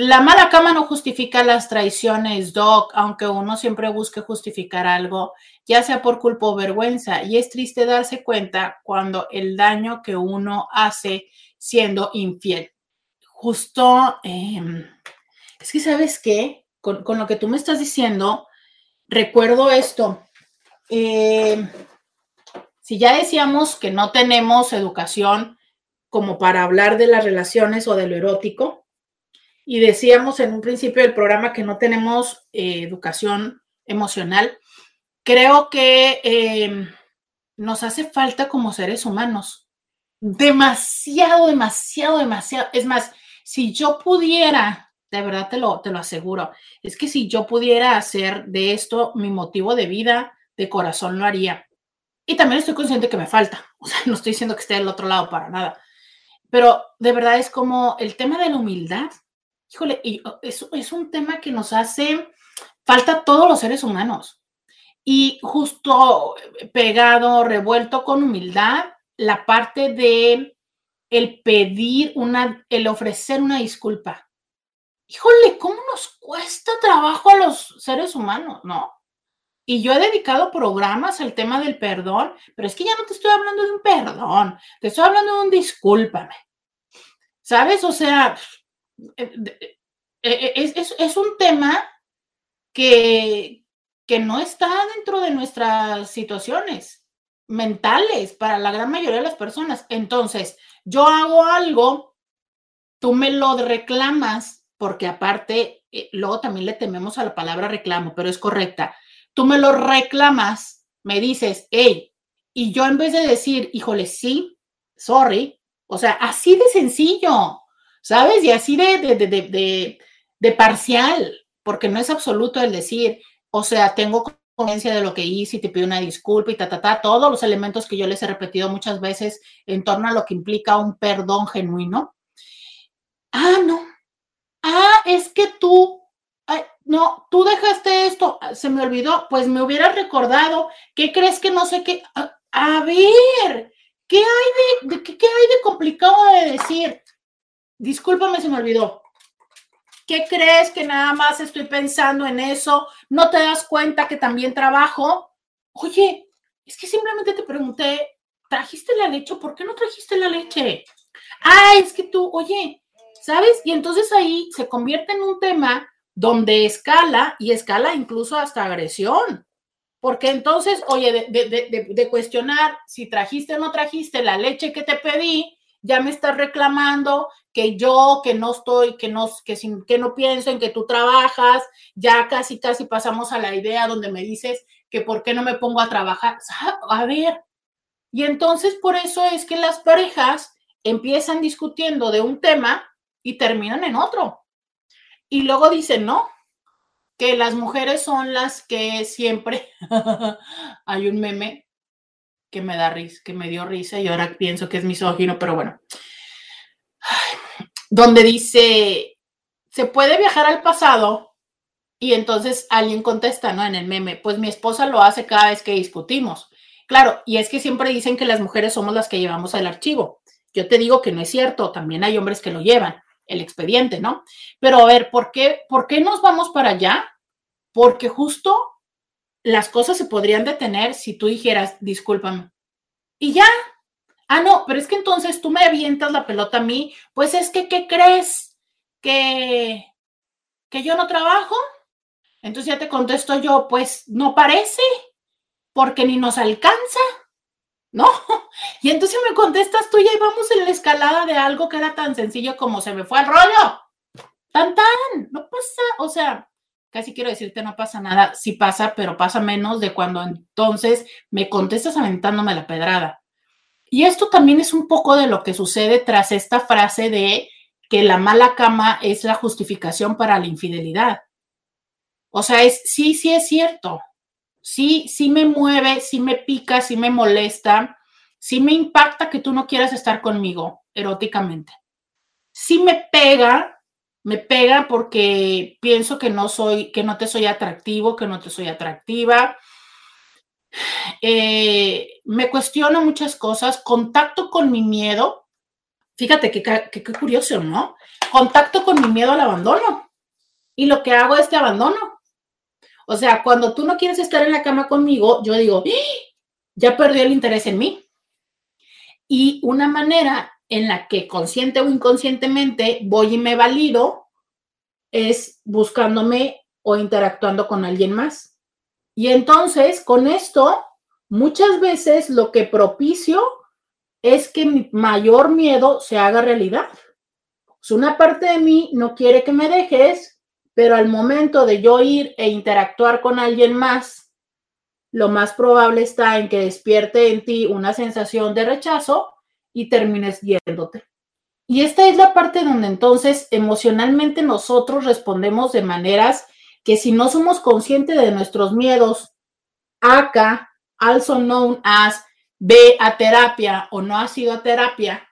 la mala cama no justifica las traiciones, Doc, aunque uno siempre busque justificar algo, ya sea por culpa o vergüenza. Y es triste darse cuenta cuando el daño que uno hace siendo infiel. Justo, em, es que sabes qué, con, lo que tú me estás diciendo, recuerdo esto. Eh, si ya decíamos que no tenemos educación como para hablar de las relaciones o de lo erótico, y decíamos en un principio del programa que no tenemos eh, educación emocional, creo que em, nos hace falta como seres humanos. Demasiado, demasiado, demasiado. Es más, si yo pudiera de verdad te lo, te lo aseguro. Es que si yo pudiera hacer de esto mi motivo de vida, de corazón lo haría. Y también estoy consciente que me falta. O sea, no estoy diciendo que esté del otro lado para nada. Pero de verdad es como el tema de la humildad. Híjole, y oh, es, es un tema que nos hace falta a todos los seres humanos. Y justo pegado, revuelto con humildad, la parte de el pedir una, el ofrecer una disculpa híjole, ¿cómo nos cuesta trabajo a los seres humanos? No. Y yo he dedicado programas al tema del perdón, pero es que ya no te estoy hablando de un perdón, te estoy hablando de un discúlpame. ¿Sabes? O sea, eh, eh, es, es un tema que, que no está dentro de nuestras situaciones mentales para la gran mayoría de las personas. Entonces, yo hago algo, tú me lo reclamas porque aparte, eh, luego también le tememos a la palabra reclamo, pero es correcta. Tú me lo reclamas, me dices, hey, y yo en vez de decir, híjole, sí, sorry, o sea, así de sencillo, ¿sabes? Y así de, de, de, de, parcial. porque no es absoluto el decir, o sea, tengo conciencia de lo que hice y te pido una disculpa y ta, ta, ta, todos los elementos que yo les he repetido muchas veces en torno a lo que implica un perdón genuino. Ah, no. Ah, es que tú, no, tú dejaste esto, se me olvidó, pues me hubieras recordado, ¿qué crees que no sé qué? A, ver, ¿qué hay de, qué, qué hay de complicado de decir? Discúlpame, se me olvidó. ¿Qué crees que nada más estoy pensando en eso? ¿No te das cuenta que también trabajo? Oye, es que simplemente te pregunté, ¿trajiste la leche? ¿Por qué no trajiste la leche? Ah, es que tú, oye, ¿sabes? Y entonces ahí se convierte en un tema donde escala y escala incluso hasta agresión. Porque entonces, oye, de, de, de, cuestionar si trajiste o no trajiste la leche que te pedí, ya me estás reclamando que yo, que no estoy, que no, que, sin, que no pienso en que tú trabajas, ya casi, casi pasamos a la idea donde me dices que por qué no me pongo a trabajar. A ver, y entonces por eso es que las parejas empiezan discutiendo de un tema y terminan en otro. Y luego dicen, no, que las mujeres son las que siempre hay un meme que me da risa, que me dio risa y ahora pienso que es misógino, pero bueno. Donde dice, se puede viajar al pasado y entonces alguien contesta, ¿no? En el meme, pues mi esposa lo hace cada vez que discutimos. Claro, y es que siempre dicen que las mujeres somos las que llevamos el archivo. Yo te digo que no es cierto, también hay hombres que lo llevan, el expediente, ¿no? Pero a ver, ¿por qué, ¿por qué nos vamos para allá? Porque justo las cosas se podrían detener si tú dijeras, discúlpame. Y ya. Ah, no, pero es que entonces tú me avientas la pelota a mí. Pues es que, ¿qué crees? Que, que yo no trabajo. Entonces ya te contesto yo, pues no parece, porque ni nos alcanza. ¿No? Y entonces me contestas tú y ahí vamos en la escalada de algo que era tan sencillo como se me fue el rollo. Tan tan, no pasa, o sea, casi quiero decirte no pasa nada, sí pasa, pero pasa menos de cuando entonces me contestas aventándome la pedrada. Y esto también es un poco de lo que sucede tras esta frase de que la mala cama es la justificación para la infidelidad. O sea, es sí, sí es cierto. Sí, sí me mueve, sí me pica, sí me molesta, sí me impacta que tú no quieras estar conmigo eróticamente. Sí me pega me pega porque pienso que no soy, que no te soy atractivo, que no te soy atractiva. Eh, me cuestiono muchas cosas, contacto con mi miedo. Fíjate qué curioso, ¿no? Contacto con mi miedo al abandono. Y lo que hago es te abandono. O sea, cuando tú no quieres estar en la cama conmigo, yo digo, ¡Ah! ya perdió el interés en mí. Y una manera en la que consciente o inconscientemente voy y me valido es buscándome o interactuando con alguien más. Y entonces, con esto, muchas veces lo que propicio es que mi mayor miedo se haga realidad. Pues una parte de mí no quiere que me dejes, pero al momento de yo ir e interactuar con alguien más, lo más probable está en que despierte en ti una sensación de rechazo y termines yéndote. Y esta es la parte donde entonces emocionalmente nosotros respondemos de maneras que si no somos conscientes de nuestros miedos, acá, also known as, ve a terapia o no has ido a terapia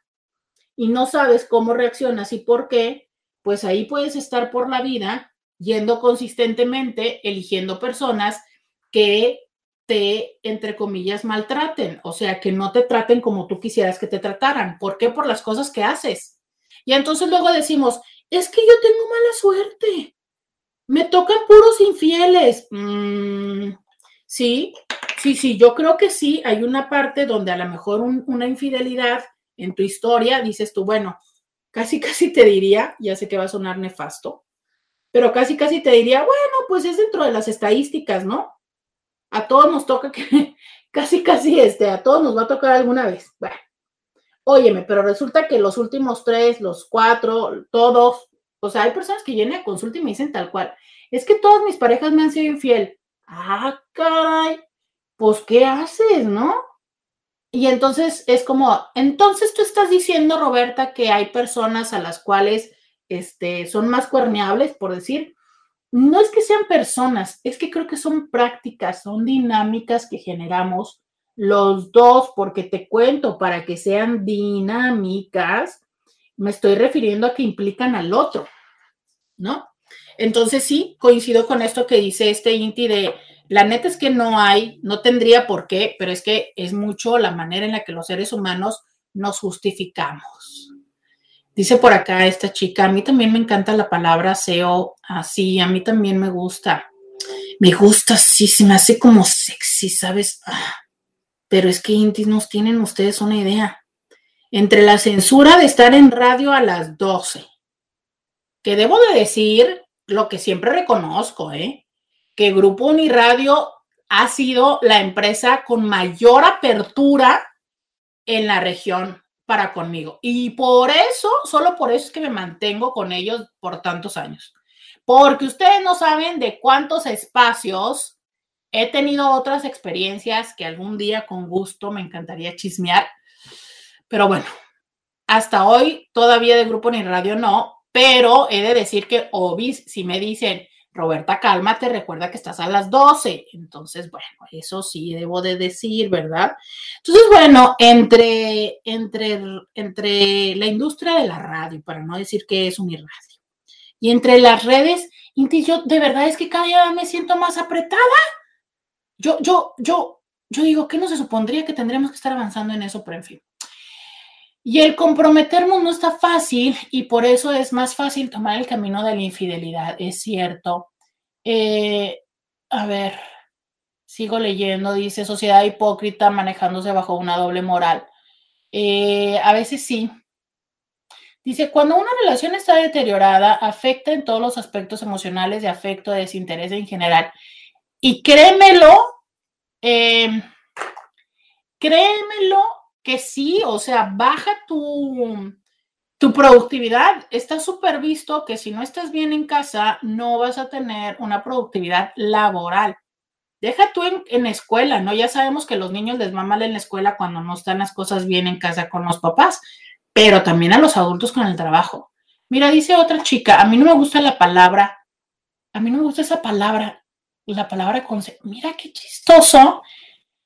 y no sabes cómo reaccionas y por qué, pues ahí puedes estar por la vida yendo consistentemente, eligiendo personas que te, entre comillas, maltraten, o sea, que no te traten como tú quisieras que te trataran. ¿Por qué? Por las cosas que haces. Y entonces luego decimos, es que yo tengo mala suerte, me tocan puros infieles. Mm, sí, sí, sí, yo creo que sí, hay una parte donde a lo mejor una infidelidad en tu historia, dices tú, bueno, casi, casi te diría, ya sé que va a sonar nefasto, pero casi, casi te diría, bueno, pues es dentro de las estadísticas, ¿no? A todos nos toca que, casi, casi este, a todos nos va a tocar alguna vez. Bueno, óyeme, pero resulta que los últimos tres, los cuatro, todos, o sea, hay personas que vienen a consulta y me dicen tal cual, es que todas mis parejas me han sido infiel. Ah, caray, pues, ¿qué haces, no? Y entonces es como, entonces tú estás diciendo, Roberta, que hay personas a las cuales este, son más cuerneables, por decir, no es que sean personas, es que creo que son prácticas, son dinámicas que generamos los dos, porque te cuento, para que sean dinámicas, me estoy refiriendo a que implican al otro, ¿no? Entonces sí, coincido con esto que dice este Inti de, la neta es que no hay, no tendría por qué, pero es que es mucho la manera en la que los seres humanos nos justificamos. Dice por acá esta chica, a mí también me encanta la palabra SEO, así, a mí también me gusta. Me gusta, sí, se me hace como sexy, ¿sabes? Ah, pero es que Inti nos tienen ustedes una idea. Entre la censura de estar en radio a las 12, que debo de decir lo que siempre reconozco, ¿eh? que Grupo Uniradio ha sido la empresa con mayor apertura en la región para conmigo. Y por eso, solo por eso es que me mantengo con ellos por tantos años. Porque ustedes no saben de cuántos espacios he tenido otras experiencias que algún día con gusto me encantaría chismear. Pero bueno, hasta hoy todavía de Grupo Uniradio no, pero he de decir que Obis, si me dicen, Roberta, cálmate, recuerda que estás a las 12. Entonces, bueno, eso sí debo de decir, ¿verdad? Entonces, bueno, entre, entre, entre la industria de la radio, para no decir que es un irradio, y entre las redes, Inti, yo de verdad es que cada día me siento más apretada. Yo, yo, yo, yo digo, ¿qué no se supondría que tendríamos que estar avanzando en eso? Pero en fin. Y el comprometernos no está fácil y por eso es más fácil tomar el camino de la infidelidad, es cierto. Eh, a ver, sigo leyendo, dice sociedad hipócrita manejándose bajo una doble moral. Eh, a veces sí. Dice, cuando una relación está deteriorada, afecta en todos los aspectos emocionales de afecto, de desinterés en general. Y créemelo, eh, créemelo que sí, o sea, baja tu, tu productividad. Está súper visto que si no estás bien en casa, no vas a tener una productividad laboral. Deja tú en, en escuela, ¿no? Ya sabemos que los niños les va mal en la escuela cuando no están las cosas bien en casa con los papás, pero también a los adultos con el trabajo. Mira, dice otra chica, a mí no me gusta la palabra, a mí no me gusta esa palabra, la palabra con... Mira qué chistoso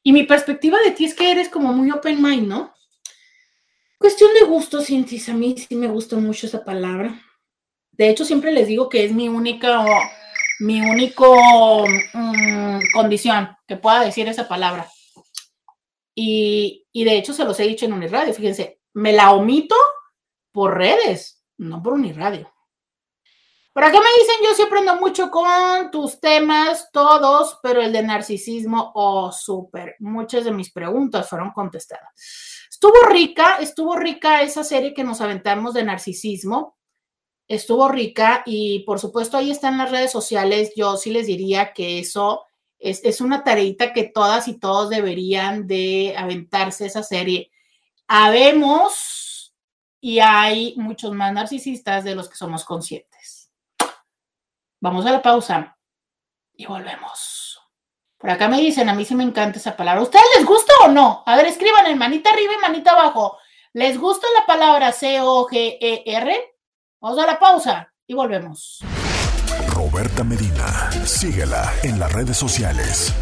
y mi perspectiva de ti es que eres como muy open mind, ¿no? Cuestión de gusto, Cintis, a mí sí me gusta mucho esa palabra. De hecho, siempre les digo que es mi única, mi único mm, condición que pueda decir esa palabra. Y, y, de hecho se los he dicho en Uniradio, fíjense, me la omito por redes, no por Uniradio. Por acá me dicen, yo siempre ando mucho con tus temas, todos, pero el de narcisismo, oh, súper. Muchas de mis preguntas fueron contestadas. Estuvo rica, estuvo rica esa serie que nos aventamos de narcisismo. Estuvo rica y por supuesto ahí están las redes sociales. Yo sí les diría que eso es, es una tareita que todas y todos deberían de aventarse esa serie. Habemos y hay muchos más narcisistas de los que somos conscientes. Vamos a la pausa y volvemos. Por acá me dicen, a mí sí me encanta esa palabra. ¿A ustedes les gusta o no? A ver, escriban en manita arriba y manita abajo. ¿Les gusta la palabra C-O-G-E-R? Vamos a la pausa y volvemos. Roberta Medina, síguela en las redes sociales.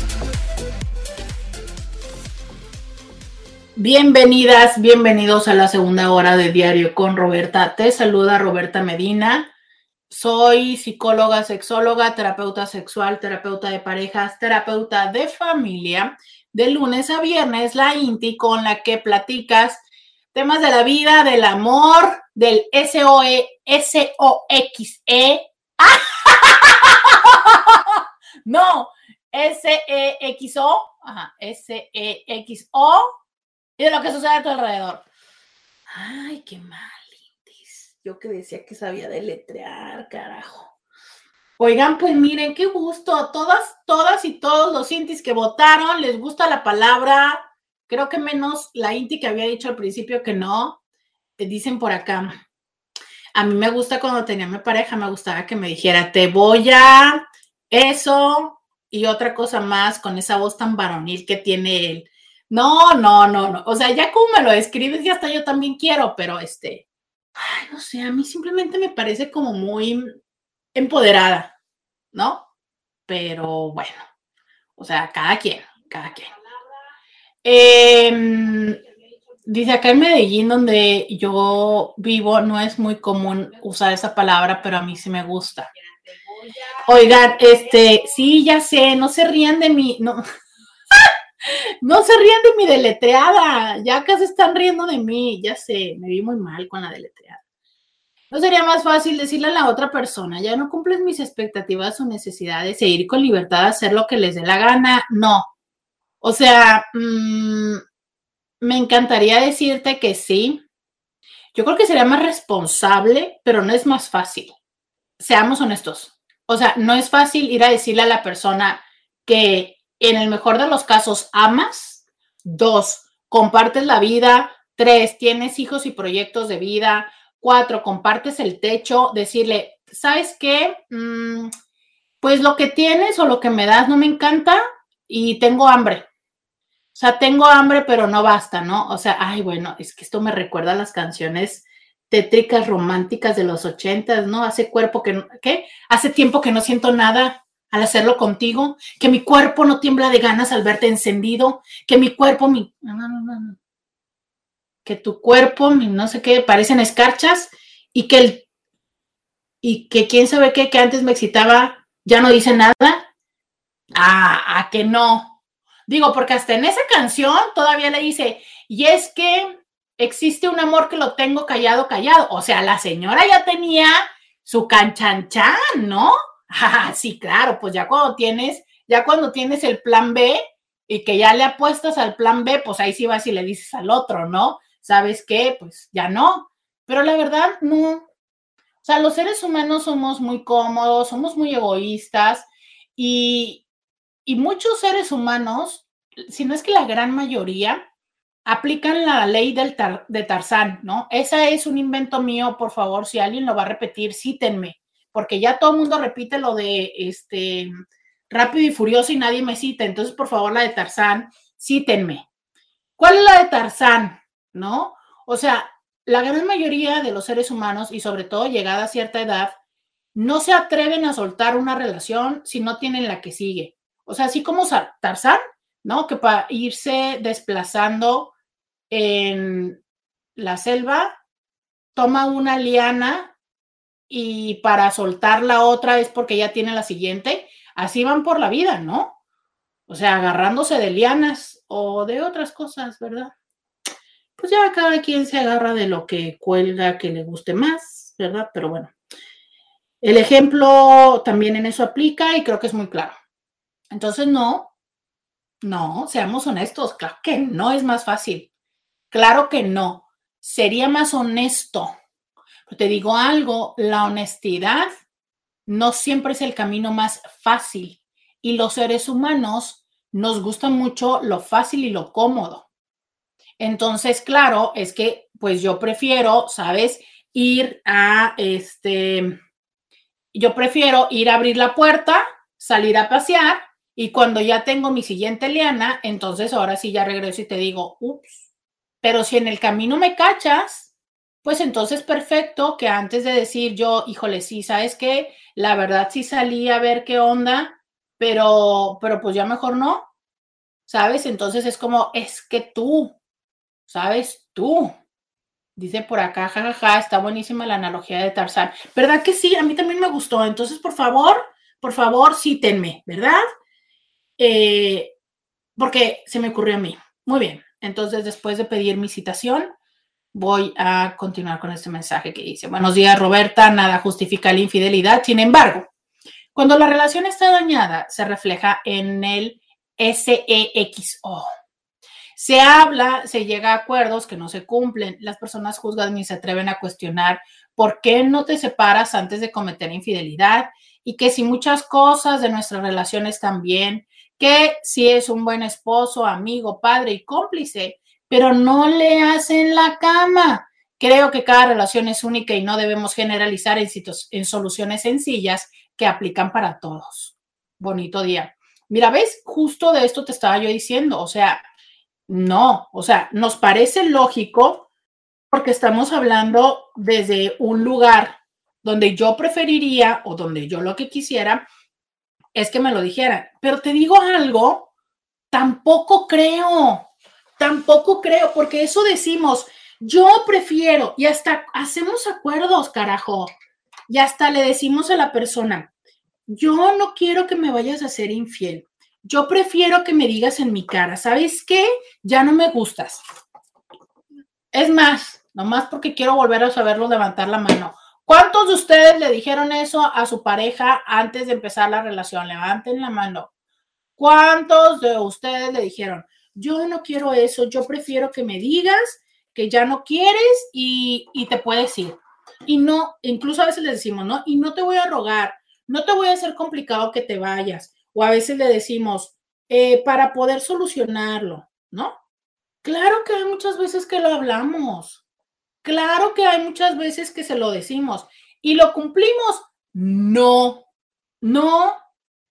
Bienvenidas, bienvenidos a la segunda hora de Diario con Roberta. Te saluda Roberta Medina. Soy psicóloga, sexóloga, terapeuta sexual, terapeuta de parejas, terapeuta de familia. De lunes a viernes, la INTI con la que platicas temas de la vida, del amor, del SOE, S-O-X-E. no, S-E-X-O, S-E-X-O, y de lo que sucede a tu alrededor. Ay, qué mal. Yo que decía que sabía deletrear, carajo. Oigan, pues miren, qué gusto. Todas, todas y todos los intis que votaron, les gusta la palabra. Creo que menos la inti que había dicho al principio que no. Te dicen por acá. A mí me gusta cuando tenía mi pareja, me gustaba que me dijera, te voy a eso y otra cosa más con esa voz tan varonil que tiene él. No, no, no, no. O sea, ya como me lo escribes, ya hasta yo también quiero, pero este, ay, no sé, a mí simplemente me parece como muy empoderada. ¿no? Pero bueno, o sea, cada quien, cada quien. Em, dice acá en Medellín, donde yo vivo, no es muy común usar esa palabra, pero a mí sí me gusta. Oigan, este, sí, ya sé, no se rían de mí, no, no se rían de mi deletreada, ya se están riendo de mí, ya sé, me vi muy mal con la deletreada. ¿No sería más fácil decirle a la otra persona, ya no cumples mis expectativas o necesidades e ir con libertad a hacer lo que les dé la gana? No. O sea, mmm, me encantaría decirte que sí. Yo creo que sería más responsable, pero no es más fácil. Seamos honestos. O sea, no es fácil ir a decirle a la persona que en el mejor de los casos amas. Dos, compartes la vida. Tres, tienes hijos y proyectos de vida. Cuatro, compartes el techo. Decirle, ¿sabes qué? Mm, pues lo que tienes o lo que me das no me encanta y tengo hambre. O sea, tengo hambre, pero no basta, ¿no? O sea, ay, bueno, es que esto me recuerda a las canciones tétricas románticas de los ochentas, ¿no? Hace cuerpo que, ¿qué? Hace tiempo que no siento nada al hacerlo contigo, que mi cuerpo no tiembla de ganas al verte encendido, que mi cuerpo, mi. Que tu cuerpo, no sé qué, parecen escarchas y que el, y que quién sabe qué, que antes me excitaba, ya no dice nada. Ah, a que no, Digo, porque hasta en esa canción todavía le dice, y es que existe un amor que lo tengo callado, callado. O sea, la señora ya tenía su canchanchan, ¿no? Ah, sí, claro, pues ya cuando tienes, ya cuando tienes el plan B y que ya le apuestas al plan B, pues ahí sí vas y le dices al otro, ¿no? ¿Sabes qué? Pues ya no. Pero la verdad, no. O sea, los seres humanos somos muy cómodos, somos muy egoístas y, y muchos seres humanos, si no es que la gran mayoría, aplican la ley del de Tarzán, ¿no? Esa es un invento mío, por favor, si alguien lo va a repetir, cítenme, porque ya todo el mundo repite lo de este rápido y furioso y nadie me cita, entonces por favor la de Tarzán, cítenme. ¿Cuál es la de Tarzán? ¿No? O sea, la gran mayoría de los seres humanos y sobre todo llegada a cierta edad, no se atreven a soltar una relación si no tienen la que sigue. O sea, así como Tarzán, ¿no? Que para irse desplazando en la selva, toma una liana y para soltar la otra es porque ya tiene la siguiente. Así van por la vida, ¿no? O sea, agarrándose de lianas o de otras cosas, ¿verdad? Pues ya cada quien se agarra de lo que cuelga, que le guste más, ¿verdad? Pero bueno, el ejemplo también en eso aplica y creo que es muy claro. Entonces, no, no, seamos honestos, claro que no es más fácil. Claro que no. Sería más honesto. Pero te digo algo, la honestidad no siempre es el camino más fácil. Y los seres humanos nos gusta mucho lo fácil y lo cómodo. Entonces, claro, es que pues yo prefiero, ¿sabes? Ir a este, yo prefiero ir a abrir la puerta, salir a pasear y cuando ya tengo mi siguiente liana, entonces ahora sí ya regreso y te digo, ups. Pero si en el camino me cachas, pues entonces perfecto que antes de decir yo, híjole, sí, ¿sabes qué? La verdad sí salí a ver qué onda, pero, pero pues ya mejor no, ¿sabes? Entonces es como, es que tú, ¿sabes? Tú. Dice por acá, jajaja, está buenísima la analogía de Tarzán. ¿Verdad que sí? A mí también me gustó. Entonces, por favor, por favor, cítenme, ¿verdad? Eh, porque se me ocurrió a mí. Muy bien, entonces después de pedir mi citación, voy a continuar con este mensaje que dice, buenos días Roberta, nada justifica la infidelidad, sin embargo, cuando la relación está dañada, se refleja en el SEXO. Se habla, se llega a acuerdos que no se cumplen, las personas juzgan y se atreven a cuestionar por qué no te separas antes de cometer infidelidad y que si muchas cosas de nuestra relación están bien, que si es un buen esposo, amigo, padre y cómplice, pero no le hacen la cama. Creo que cada relación es única y no debemos generalizar en, en soluciones sencillas que aplican para todos. Bonito día. Mira, ves, justo de esto te estaba yo diciendo, o sea, no, o sea, nos parece lógico porque estamos hablando desde un lugar donde yo preferiría o donde yo lo que quisiera es que me lo dijeran. Pero te digo algo, tampoco creo, tampoco creo, porque eso decimos, yo prefiero, y hasta hacemos acuerdos, carajo, y hasta le decimos a la persona, yo no quiero que me vayas a ser infiel. Yo prefiero que me digas en mi cara, ¿sabes qué? Ya no me gustas. Es más, nomás porque quiero volver a saberlo levantar la mano. ¿Cuántos de ustedes le dijeron eso a su pareja antes de empezar la relación? Levanten la mano. ¿Cuántos de ustedes le dijeron, yo no quiero eso, yo prefiero que me digas que ya no quieres y, te puedes ir? Y no, incluso a veces le decimos, ¿no? Y no te voy a rogar, no te voy a hacer complicado que te vayas. O a veces le decimos, eh, para poder solucionarlo, ¿no? Claro que hay muchas veces que lo hablamos. Claro que hay muchas veces que se lo decimos y lo cumplimos. No, no,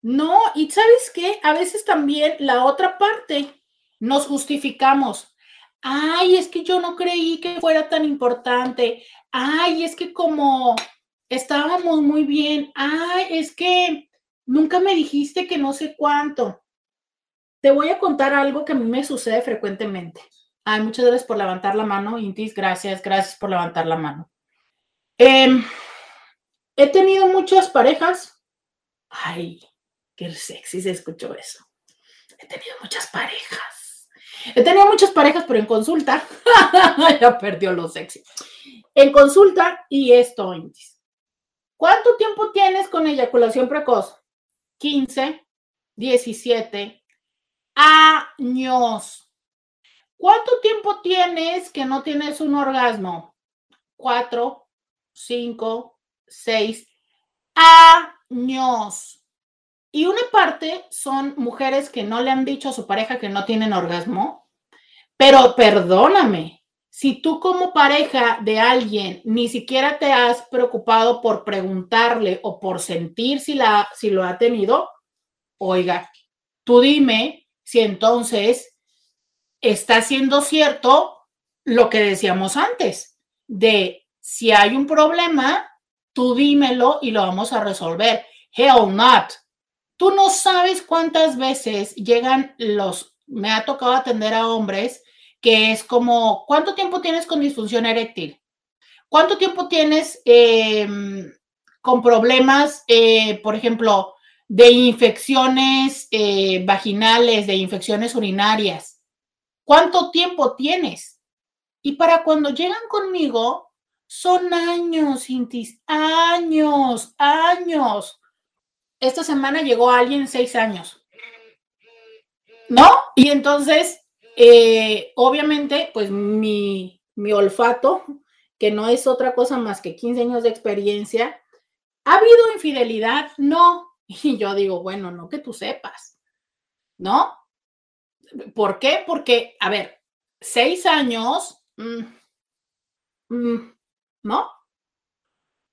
no. Y sabes qué? A veces también la otra parte nos justificamos. Ay, es que yo no creí que fuera tan importante. Ay, es que como estábamos muy bien. Ay, es que nunca me dijiste que no sé cuánto. Te voy a contar algo que a mí me sucede frecuentemente. Ay, muchas gracias por levantar la mano, Intis. Gracias, gracias por levantar la mano. Em, he tenido muchas parejas. Ay, qué sexy se escuchó eso. He tenido muchas parejas. He tenido muchas parejas, pero en consulta. ya perdió lo sexy. En consulta, y esto, Intis. ¿Cuánto tiempo tienes con eyaculación precoz? 15, 17 años. ¿Cuánto tiempo tienes que no tienes un orgasmo? Cuatro, cinco, seis años. Y una parte son mujeres que no le han dicho a su pareja que no tienen orgasmo. Pero perdóname, si tú como pareja de alguien ni siquiera te has preocupado por preguntarle o por sentir si, la, si lo ha tenido, oiga, tú dime si entonces está siendo cierto lo que decíamos antes, de si hay un problema, tú dímelo y lo vamos a resolver. Hell not. Tú no sabes cuántas veces llegan los, me ha tocado atender a hombres que es como, ¿cuánto tiempo tienes con disfunción eréctil? ¿Cuánto tiempo tienes em, con problemas, eh, por ejemplo, de infecciones eh, vaginales, de infecciones urinarias? ¿Cuánto tiempo tienes? Y para cuando llegan conmigo, son años, Intis, años, años. Esta semana llegó alguien seis años. ¿No? Y entonces, eh, obviamente, pues mi, mi olfato, que no es otra cosa más que 15 años de experiencia, ¿ha habido infidelidad? No. Y yo digo, bueno, no que tú sepas, ¿no? ¿Por qué? Porque, a ver, seis años, mm, mm, ¿no?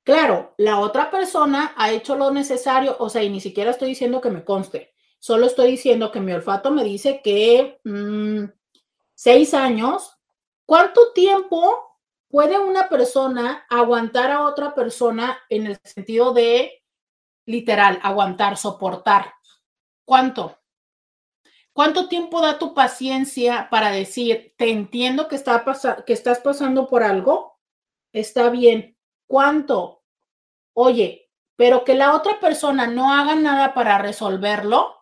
Claro, la otra persona ha hecho lo necesario, o sea, y ni siquiera estoy diciendo que me conste, solo estoy diciendo que mi olfato me dice que mm, seis años, ¿cuánto tiempo puede una persona aguantar a otra persona en el sentido de literal, aguantar, soportar? ¿Cuánto? ¿Cuánto tiempo da tu paciencia para decir, te entiendo que, está que estás pasando por algo? Está bien. ¿Cuánto? Oye, pero que la otra persona no haga nada para resolverlo.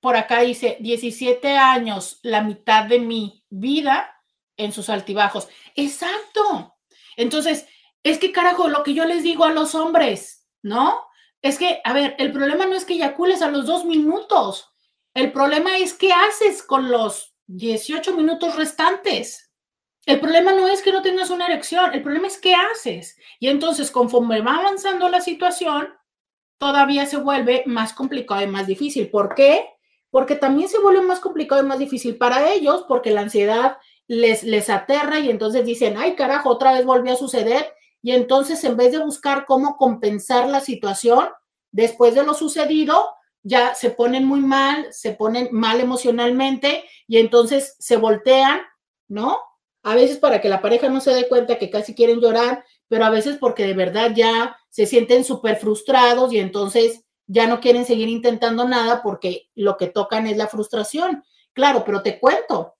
Por acá dice 17 años, la mitad de mi vida en sus altibajos. Exacto. Entonces, es que carajo, lo que yo les digo a los hombres, ¿no? Es que, a ver, el problema no es que eyacules a los dos minutos. El problema es qué haces con los 18 minutos restantes. El problema no es que no tengas una erección, el problema es qué haces. Y entonces, conforme va avanzando la situación, todavía se vuelve más complicado y más difícil. ¿Por qué? Porque también se vuelve más complicado y más difícil para ellos, porque la ansiedad les, les aterra y entonces dicen, ay carajo, otra vez volvió a suceder. Y entonces, en vez de buscar cómo compensar la situación después de lo sucedido, ya se ponen muy mal, se ponen mal emocionalmente y entonces se voltean, ¿no? A veces para que la pareja no se dé cuenta que casi quieren llorar, pero a veces porque de verdad ya se sienten súper frustrados y entonces ya no quieren seguir intentando nada porque lo que tocan es la frustración. Claro, pero te cuento,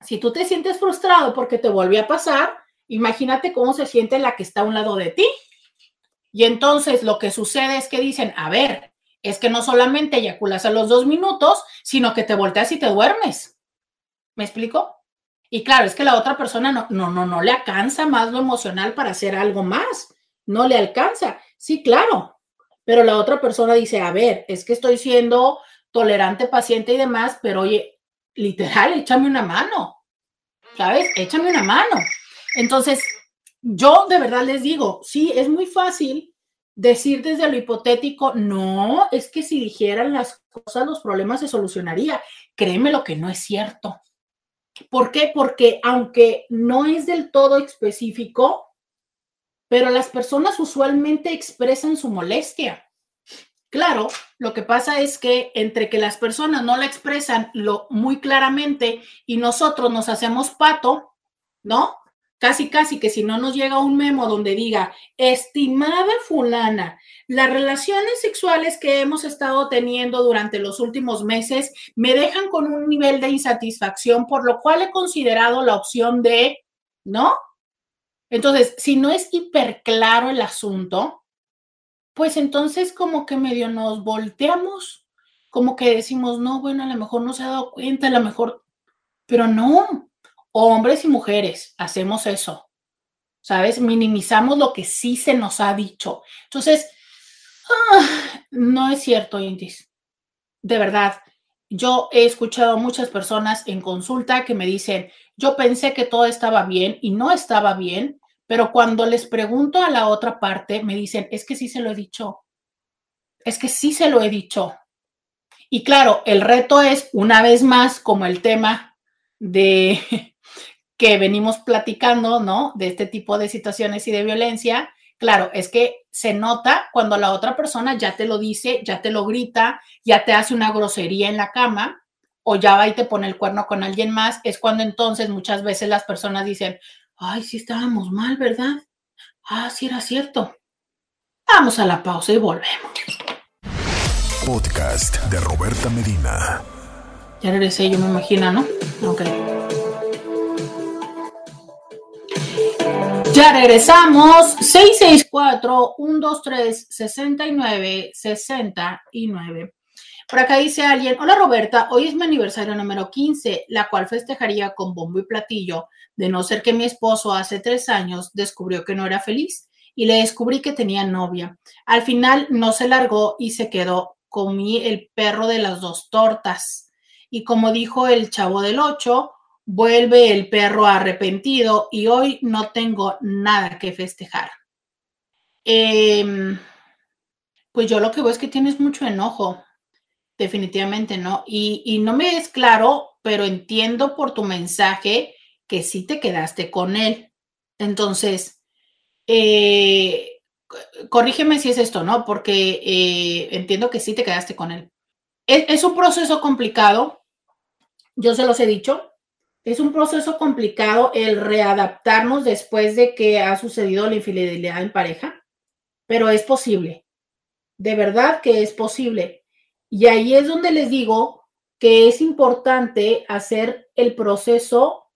si tú te sientes frustrado porque te volvió a pasar, imagínate cómo se siente la que está a un lado de ti. Y entonces lo que sucede es que dicen, a ver, es que no solamente eyaculas a los dos minutos, sino que te volteas y te duermes. ¿Me explico? Y claro, es que la otra persona no, no, no, no le alcanza más lo emocional para hacer algo más. No le alcanza. Sí, claro. Pero la otra persona dice, a ver, es que estoy siendo tolerante, paciente y demás, pero oye, literal, échame una mano. ¿Sabes? Échame una mano. Entonces, yo de verdad les digo, sí, es muy fácil decir desde lo hipotético, no, es que si dijeran las cosas, los problemas se solucionaría. Créeme lo que no es cierto. ¿Por qué? Porque aunque no es del todo específico, pero las personas usualmente expresan su molestia. Claro, lo que pasa es que entre que las personas no la expresan lo muy claramente y nosotros nos hacemos pato, ¿no? Casi, casi que si no nos llega un memo donde diga, estimada fulana, las relaciones sexuales que hemos estado teniendo durante los últimos meses me dejan con un nivel de insatisfacción, por lo cual he considerado la opción de, ¿no? Entonces, si no es hiper claro el asunto, pues entonces como que medio nos volteamos, como que decimos, no, bueno, a lo mejor no se ha dado cuenta, a lo mejor, pero no, hombres y mujeres hacemos eso, ¿sabes? Minimizamos lo que sí se nos ha dicho. Entonces, ah, no es cierto, Indis. De verdad, yo he escuchado a muchas personas en consulta que me dicen, yo pensé que todo estaba bien y no estaba bien, pero cuando les pregunto a la otra parte, me dicen, es que sí se lo he dicho, es que sí se lo he dicho. Y claro, el reto es, una vez más, como el tema de que venimos platicando, ¿no? De este tipo de situaciones y de violencia, claro, es que se nota cuando la otra persona ya te lo dice, ya te lo grita, ya te hace una grosería en la cama o ya va y te pone el cuerno con alguien más, es cuando entonces muchas veces las personas dicen, ay, sí estábamos mal, ¿verdad? Ah, sí era cierto. Vamos a la pausa y volvemos. Podcast de Roberta Medina. Ya regresé, yo me imagino, ¿no? Ok. Ya regresamos. 664-123-69-69. Por acá dice alguien, hola Roberta, hoy es mi aniversario número 15, la cual festejaría con bombo y platillo, de no ser que mi esposo hace tres años descubrió que no era feliz y le descubrí que tenía novia. Al final no se largó y se quedó. Comí el perro de las dos tortas. Y como dijo el chavo del 8, vuelve el perro arrepentido y hoy no tengo nada que festejar. Em, pues yo lo que veo es que tienes mucho enojo, definitivamente, ¿no? Y, no me es claro, pero entiendo por tu mensaje que sí te quedaste con él. Entonces, eh, corrígeme si es esto, ¿no? Porque eh, entiendo que sí te quedaste con él. es un proceso complicado, yo se los he dicho, es un proceso complicado el readaptarnos después de que ha sucedido la infidelidad en pareja, pero es posible. De verdad que es posible. Y ahí es donde les digo que es importante hacer el proceso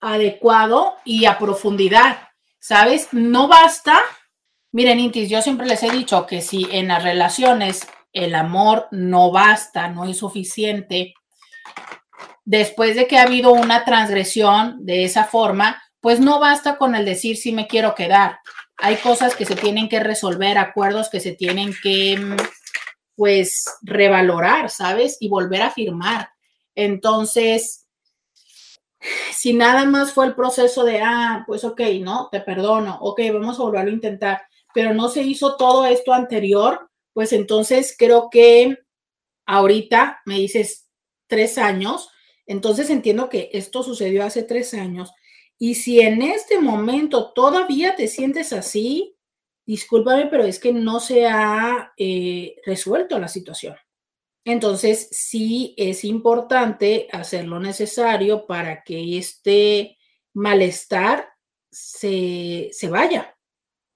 adecuado y a profundidad. ¿Sabes? No basta. Miren, Intis, yo siempre les he dicho que si en las relaciones el amor no basta, no es suficiente, después de que ha habido una transgresión de esa forma, pues no basta con el decir si me quiero quedar. Hay cosas que se tienen que resolver, acuerdos que se tienen que, mm, pues, revalorar, ¿sabes? Y volver a firmar. Entonces, si nada más fue el proceso de, ah, pues ok, no, te perdono, ok, vamos a volverlo a intentar, pero no se hizo todo esto anterior, pues entonces creo que ahorita me dices tres años, entonces entiendo que esto sucedió hace tres años. Y si en este momento todavía te sientes así, discúlpame, pero es que no se ha eh, resuelto la situación. Entonces, sí es importante hacer lo necesario para que este malestar se, vaya,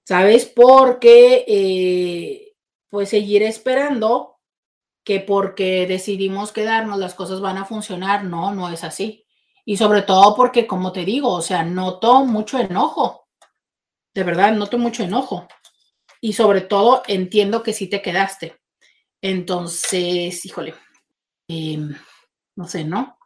¿sabes? Porque eh, pues seguir esperando que porque decidimos quedarnos las cosas van a funcionar. No, no es así. Y sobre todo porque, como te digo, o sea, noto mucho enojo. De verdad, noto mucho enojo. Y sobre todo entiendo que sí te quedaste. Entonces, híjole, em, no sé, ¿no?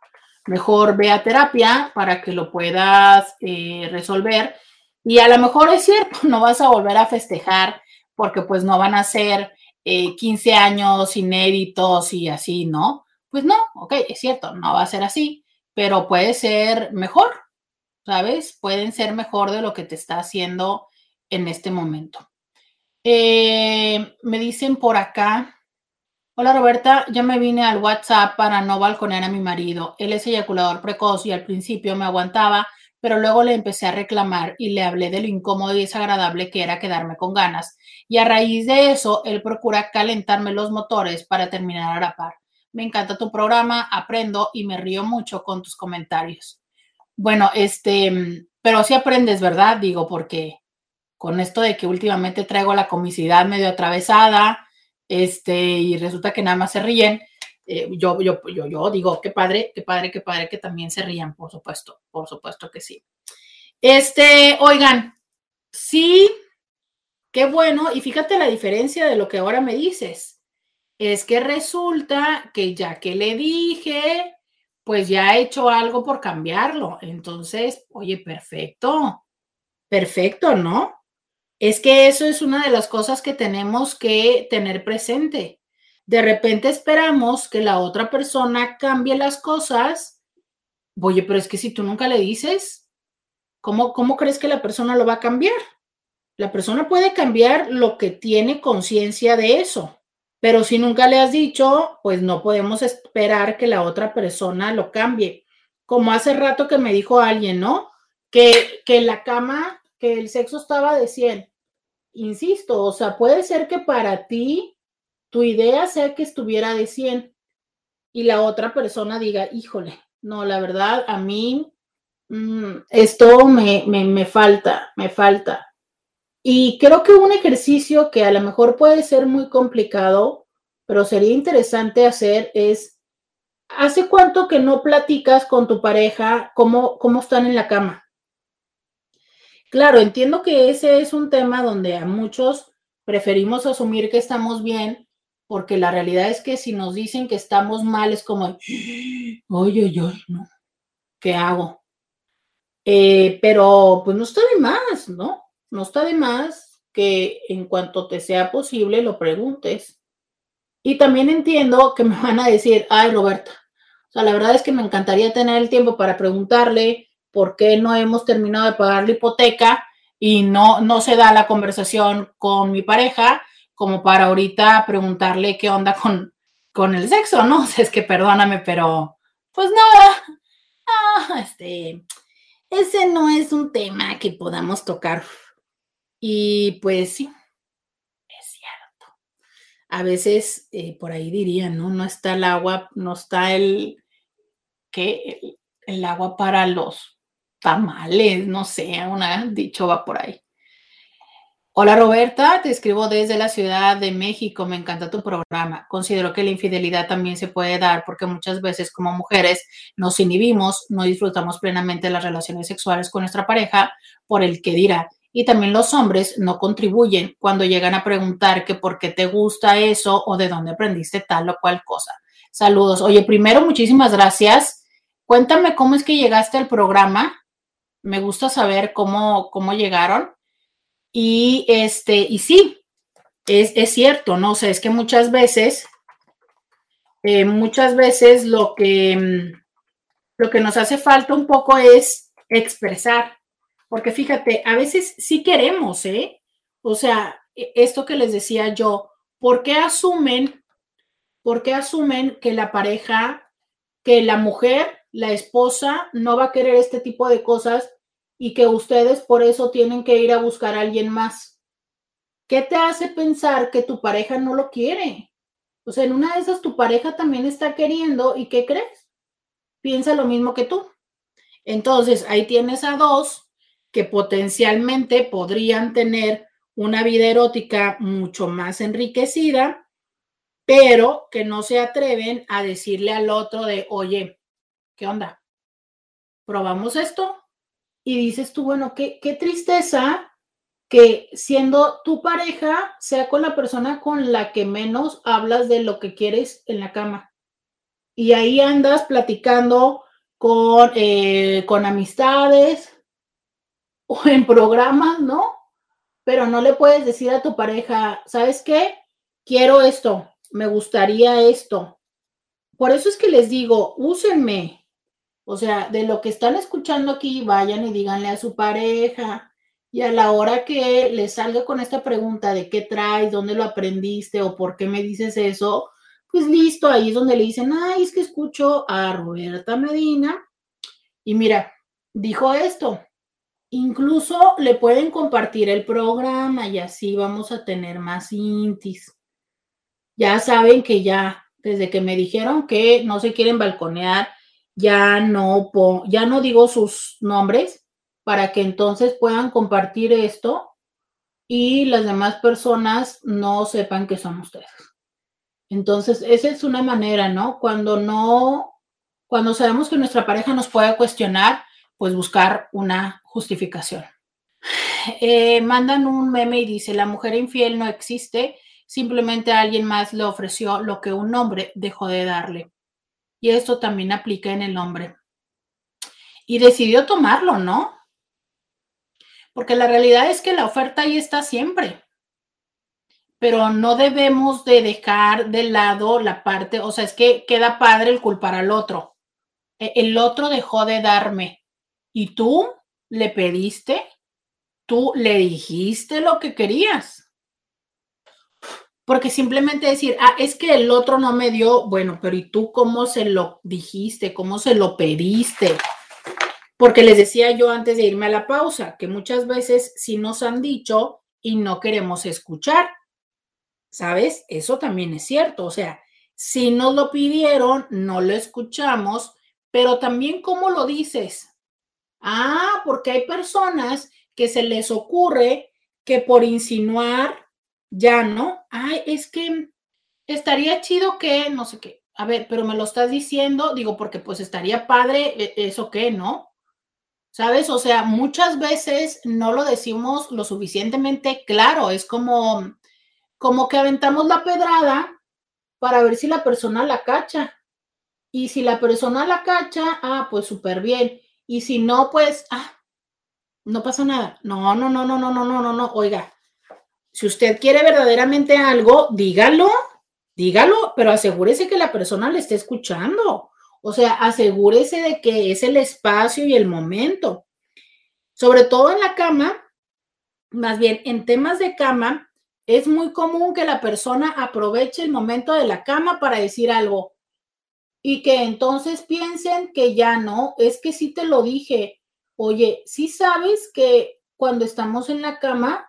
Mejor ve a terapia para que lo puedas eh, resolver. Y a lo mejor es cierto, no vas a volver a festejar porque pues no van a ser 15 eh, años inéditos y así, ¿no? Pues no, ok, es cierto, no va a ser así, pero puede ser mejor, ¿sabes? Pueden ser mejor de lo que te está haciendo en este momento. Eh, me dicen por acá, hola Roberta, ya me vine al WhatsApp para no balconear a mi marido. Él es eyaculador precoz y al principio me aguantaba, pero luego le empecé a reclamar y le hablé de lo incómodo y desagradable que era quedarme con ganas. Y a raíz de eso, él procura calentarme los motores para terminar a la par. Me encanta tu programa, aprendo y me río mucho con tus comentarios. Bueno, este, pero sí aprendes, ¿verdad? Digo, porque con esto de que últimamente traigo la comicidad medio atravesada, este, y resulta que nada más se ríen, eh, yo, yo, yo, yo digo, qué padre, qué padre, qué padre que también se rían, por supuesto, por supuesto que sí. Este, oigan, sí, qué bueno, y fíjate la diferencia de lo que ahora me dices. Es que resulta que ya que le dije, pues ya he hecho algo por cambiarlo. Entonces, oye, perfecto, perfecto, ¿no? Es que eso es una de las cosas que tenemos que tener presente de repente esperamos que la otra persona cambie las cosas. Oye, pero es que si tú nunca le dices, ¿cómo, ¿cómo crees que la persona lo va a cambiar? La persona puede cambiar lo que tiene conciencia de eso, pero si nunca le has dicho, pues no podemos esperar que la otra persona lo cambie. Como hace rato que me dijo alguien, ¿no? Que, que la cama, que el sexo estaba de 100. Insisto, o sea, puede ser que para ti tu idea sea que estuviera de 100 y la otra persona diga, híjole, no, la verdad, a mí mm, esto me, me, me falta, me falta. Y creo que un ejercicio que a lo mejor puede ser muy complicado, pero sería interesante hacer es, ¿hace cuánto que no platicas con tu pareja cómo, cómo están en la cama? Claro, entiendo que ese es un tema donde a muchos preferimos asumir que estamos bien porque la realidad es que si nos dicen que estamos mal, es como, oye, oye, no, ¿qué hago? Eh, pero pues no está de más, ¿no? No está de más que en cuanto te sea posible lo preguntes. Y también entiendo que me van a decir, ay, Roberta, o sea, la verdad es que me encantaría tener el tiempo para preguntarle por qué no hemos terminado de pagar la hipoteca y no, no se da la conversación con mi pareja como para ahorita preguntarle qué onda con, con el sexo, ¿no? O es que perdóname, pero pues nada, ah, este, ese no es un tema que podamos tocar. Y pues sí, es cierto. A veces eh, por ahí dirían, ¿no? No está el agua, no está el, ¿qué? El, el agua para los tamales, no sé, una dicho va por ahí. Hola Roberta, te escribo desde la Ciudad de México, me encanta tu programa. Considero que la infidelidad también se puede dar porque muchas veces como mujeres nos inhibimos, no disfrutamos plenamente las relaciones sexuales con nuestra pareja por el que dirá. Y también los hombres no contribuyen cuando llegan a preguntar que por qué te gusta eso o de dónde aprendiste tal o cual cosa. Saludos. Oye, primero, muchísimas gracias. Cuéntame cómo es que llegaste al programa. Me gusta saber cómo, cómo llegaron. Y este, y sí, es, es cierto, ¿no? O sea, es que muchas veces, eh, muchas veces lo que, mm, lo que nos hace falta un poco es expresar, porque fíjate, a veces sí queremos, ¿eh? O sea, e, esto que les decía yo, ¿por qué asumen, por qué asumen que la pareja, que la mujer, la esposa, no va a querer este tipo de cosas y que ustedes por eso tienen que ir a buscar a alguien más. ¿Qué te hace pensar que tu pareja no lo quiere? O sea, en una de esas tu pareja también está queriendo y ¿qué crees? Piensa lo mismo que tú. Entonces, ahí tienes a dos que potencialmente podrían tener una vida erótica mucho más enriquecida, pero que no se atreven a decirle al otro de, oye, ¿qué onda? ¿Probamos esto? Y dices tú, bueno, qué, tristeza que siendo tu pareja sea con la persona con la que menos hablas de lo que quieres en la cama. Y ahí andas platicando con, eh, con amistades o en programas, ¿no? Pero no le puedes decir a tu pareja, ¿sabes qué? Quiero esto, me gustaría esto. Por eso es que les digo, úsenme. O sea, de lo que están escuchando aquí, vayan y díganle a su pareja. Y a la hora que les salga con esta pregunta de qué traes, dónde lo aprendiste o por qué me dices eso, pues listo, ahí es donde le dicen, ay, es que escucho a Roberta Medina y mira, dijo esto. Incluso le pueden compartir el programa y así vamos a tener más intis. Ya saben que ya, desde que me dijeron que no se quieren balconear, ya no, ya no digo sus nombres para que entonces puedan compartir esto y las demás personas no sepan que son ustedes. Entonces, esa es una manera, ¿no? Cuando no, cuando sabemos que nuestra pareja nos puede cuestionar, pues buscar una justificación. Eh, mandan un meme y dice, la mujer infiel no existe, simplemente alguien más le ofreció lo que un hombre dejó de darle. Y esto también aplica en el hombre. Y decidió tomarlo, ¿no? Porque la realidad es que la oferta ahí está siempre pero no debemos de dejar de lado la parte, o sea, es que queda padre el culpar al otro. E, el otro dejó de darme y tú le pediste, tú le dijiste lo que querías. Porque simplemente decir, ah, es que el otro no me dio, bueno, pero ¿y tú cómo se lo dijiste? ¿Cómo se lo pediste? Porque les decía yo antes de irme a la pausa, que muchas veces sí nos han dicho y no queremos escuchar. ¿Sabes? Eso también es cierto. O sea, si nos lo pidieron, no lo escuchamos, pero también cómo lo dices. Ah, porque hay personas que se les ocurre que por insinuar, ya no, ay, es que estaría chido que, no sé qué, a ver, pero me lo estás diciendo, digo, porque pues estaría padre e, eso que, ¿no? ¿Sabes? O sea, muchas veces no lo decimos lo suficientemente claro, es como, como que aventamos la pedrada para ver si la persona la cacha. Y si la persona la cacha, ah, pues súper bien. Y si no, pues, ah, no pasa nada. No, no, no, no, no, no, no, no, no. Oiga, si usted quiere verdaderamente algo, dígalo, dígalo, pero asegúrese que la persona le esté escuchando. O sea, asegúrese de que es el espacio y el momento. Sobre todo en la cama, más bien en temas de cama, es muy común que la persona aproveche el momento de la cama para decir algo y que entonces piensen que ya no, es que sí te lo dije. Oye, sí sabes que cuando estamos en la cama,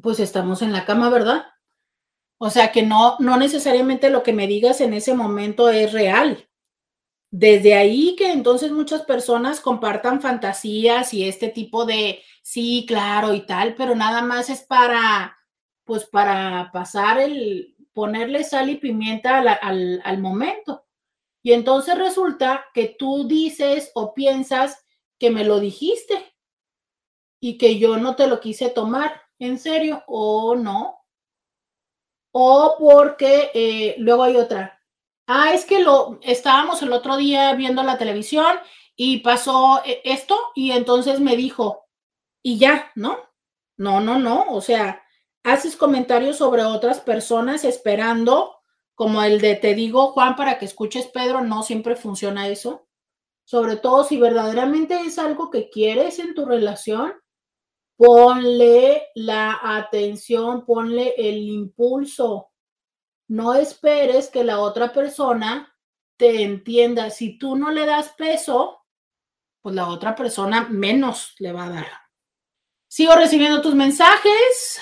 pues estamos en la cama, ¿verdad? O sea que no, no necesariamente lo que me digas en ese momento es real. Desde ahí que entonces muchas personas compartan fantasías y este tipo de, sí, claro y tal, pero nada más es para pues para pasar el, ponerle sal y pimienta al, momento. Y entonces resulta que tú dices o piensas que me lo dijiste y que yo no te lo quise tomar en serio o no. O porque eh, luego hay otra. Ah, es que lo estábamos el otro día viendo la televisión y pasó eh, esto y entonces me dijo y ya, ¿no? No, no, no. O sea, haces comentarios sobre otras personas esperando, como el de te digo, Juan, para que escuches, Pedro, no siempre funciona eso. Sobre todo si verdaderamente es algo que quieres en tu relación, ponle la atención, ponle el impulso. No esperes que la otra persona te entienda. Si tú no le das peso, pues la otra persona menos le va a dar. Sigo recibiendo tus mensajes.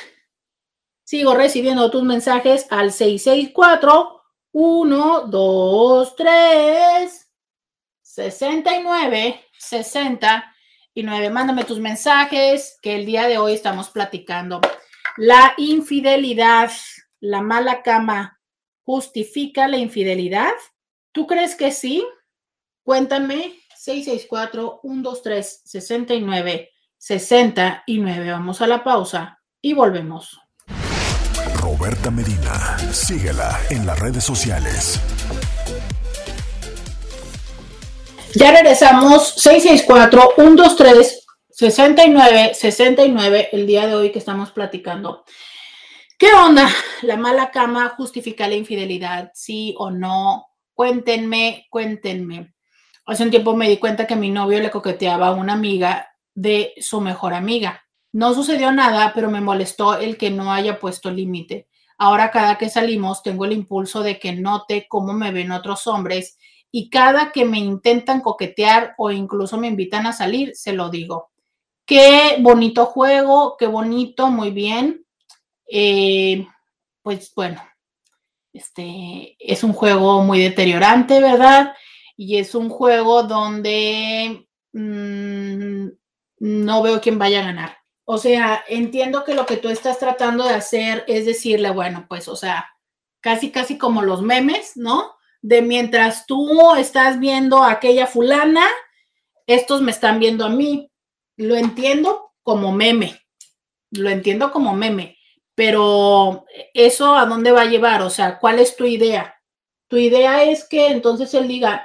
Sigo recibiendo tus mensajes al 664 123 69 69. Mándame tus mensajes que el día de hoy estamos platicando. La infidelidad, la mala cama, ¿justifica la infidelidad? ¿Tú crees que sí? Cuéntame 664-123-69-69. Vamos a la pausa y volvemos. Roberta Medina, síguela en las redes sociales. Ya regresamos 664-123-69-69 el día de hoy que estamos platicando. ¿Qué onda? ¿La mala cama justifica la infidelidad? ¿Sí o no? Cuéntenme, cuéntenme. Hace un tiempo me di cuenta que mi novio le coqueteaba a una amiga de su mejor amiga. No sucedió nada, pero me molestó el que no haya puesto límite. Ahora cada que salimos tengo el impulso de que note cómo me ven otros hombres y cada que me intentan coquetear o incluso me invitan a salir, se lo digo. Qué bonito juego, qué bonito, muy bien. Eh, pues bueno, este es un juego muy deteriorante, ¿verdad? Y es un juego donde mm, no veo quién vaya a ganar. O sea, entiendo que lo que tú estás tratando de hacer es decirle, bueno, pues, o sea, casi, casi como los memes, ¿no? De mientras tú estás viendo a aquella fulana, estos me están viendo a mí. Lo entiendo como meme, lo entiendo como meme, pero eso a dónde va a llevar, o sea, ¿cuál es tu idea? Tu idea es que entonces él diga,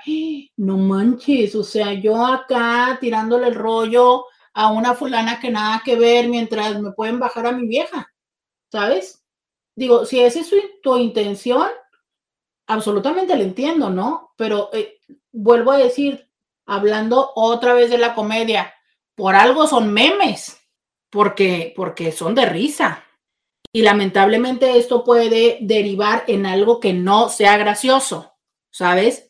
no manches, o sea, yo acá tirándole el rollo a una fulana que nada que ver mientras me pueden bajar a mi vieja, ¿sabes? Digo, si esa es tu intención, absolutamente lo entiendo, ¿no? Pero eh, vuelvo a decir, hablando otra vez de la comedia, por algo son memes, porque, porque son de risa y lamentablemente esto puede derivar en algo que no sea gracioso, ¿sabes?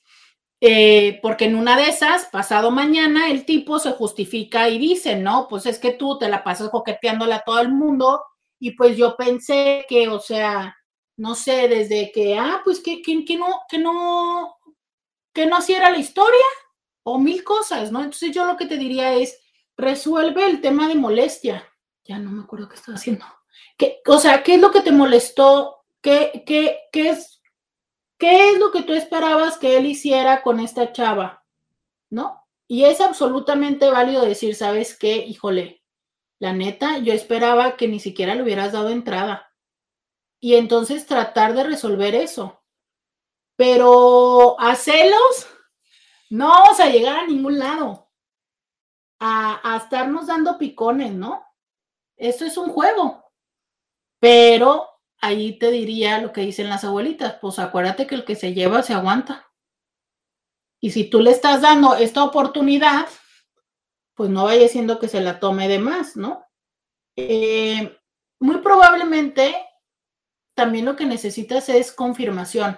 Eh, porque en una de esas, pasado mañana, el tipo se justifica y dice, no, pues es que tú te la pasas coqueteándole a todo el mundo y pues yo pensé que, o sea, no sé, desde que, ah, pues que, que, que no, que no, que no hiciera la historia o mil cosas, ¿no? Entonces yo lo que te diría es, resuelve el tema de molestia. Ya no me acuerdo qué estaba haciendo. ¿Qué, o sea, ¿qué es lo que te molestó? ¿Qué, qué, qué, es, ¿Qué es lo que tú esperabas que él hiciera con esta chava? ¿No? Y es absolutamente válido decir, ¿sabes qué? Híjole, la neta, yo esperaba que ni siquiera le hubieras dado entrada. Y entonces tratar de resolver eso. Pero a celos, no vamos a llegar a ningún lado. A, a estarnos dando picones, ¿no? Esto es un juego. Pero ahí te diría lo que dicen las abuelitas, pues acuérdate que el que se lleva se aguanta. Y si tú le estás dando esta oportunidad, pues no vaya siendo que se la tome de más, ¿no? Eh, muy probablemente también lo que necesitas es confirmación.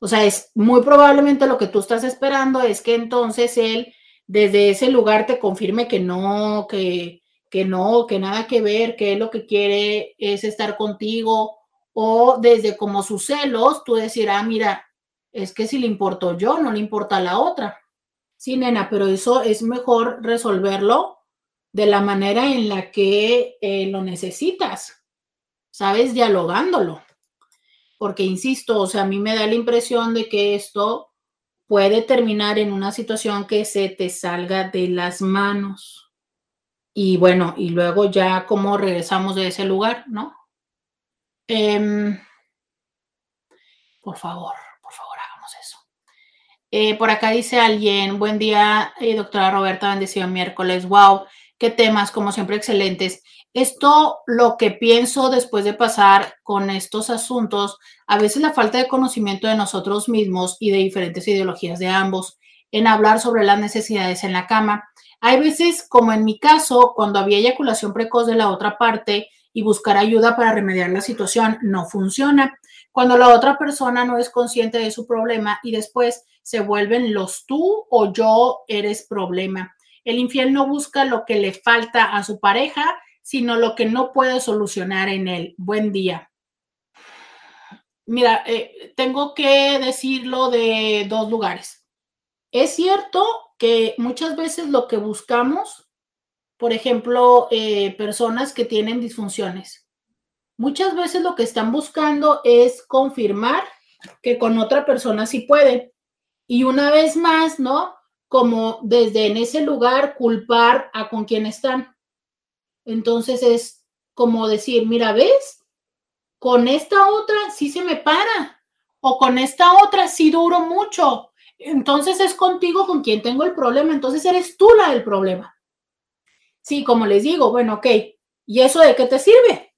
O sea, es muy probablemente lo que tú estás esperando es que entonces él desde ese lugar te confirme que no, que, que no, que nada que ver, que lo que quiere es estar contigo, o desde como sus celos, tú decir, ah, mira, es que si le importo yo, no le importa a la otra. Sí, nena, pero eso es mejor resolverlo de la manera en la que eh, lo necesitas, ¿sabes? Dialogándolo. Porque, insisto, o sea, a mí me da la impresión de que esto puede terminar en una situación que se te salga de las manos. Y bueno, y luego ya cómo regresamos de ese lugar, ¿no? Em, por favor, por favor, hagamos eso. Eh, por acá dice alguien, buen día, eh, doctora Roberta, bendecido miércoles. Wow, qué temas, como siempre, excelentes. Esto, lo que pienso después de pasar con estos asuntos, a veces la falta de conocimiento de nosotros mismos y de diferentes ideologías de ambos en hablar sobre las necesidades en la cama hay veces, como en mi caso, cuando había eyaculación precoz de la otra parte y buscar ayuda para remediar la situación no funciona. Cuando la otra persona no es consciente de su problema y después se vuelven los tú o yo eres problema. El infiel no busca lo que le falta a su pareja, sino lo que no puede solucionar en él. Buen día. Mira, eh, tengo que decirlo de dos lugares. Es cierto que muchas veces lo que buscamos, por ejemplo, eh, personas que tienen disfunciones, muchas veces lo que están buscando es confirmar que con otra persona sí puede. Y una vez más, ¿no? Como desde en ese lugar culpar a con quien están. Entonces es como decir, mira, ¿ves? Con esta otra sí se me para. O con esta otra sí duro mucho. Entonces es contigo con quien tengo el problema. Entonces eres tú la del problema. Sí, como les digo, bueno, ok. ¿Y eso de qué te sirve?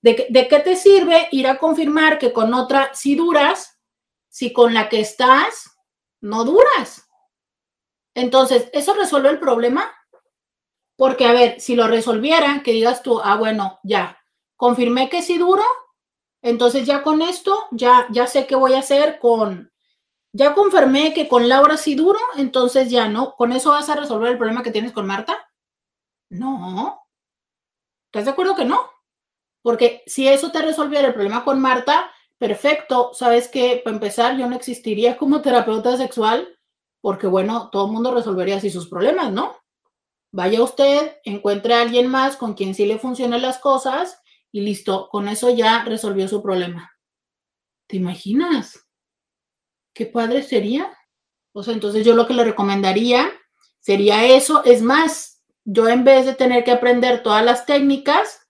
¿De, ¿De, qué te sirve ir a confirmar que con otra sí duras si con la que estás no duras? Entonces, ¿eso resuelve el problema? Porque, a ver, si lo resolviera, que digas tú, ah, bueno, ya, confirmé que sí duro, entonces ya con esto, ya, ya sé qué voy a hacer con, ya confirmé que con Laura sí duro, entonces ya no, con eso vas a resolver el problema que tienes con Marta. No. ¿Estás de acuerdo que no? Porque si eso te resolviera el problema con Marta, perfecto. Sabes que para empezar, yo no existiría como terapeuta sexual, porque bueno, todo el mundo resolvería así sus problemas, ¿no? Vaya usted, encuentre a alguien más con quien sí le funcionen las cosas y listo, con eso ya resolvió su problema. ¿Te imaginas? ¿Qué padre sería? O sea, entonces yo lo que le recomendaría sería eso. Es más, yo en vez de tener que aprender todas las técnicas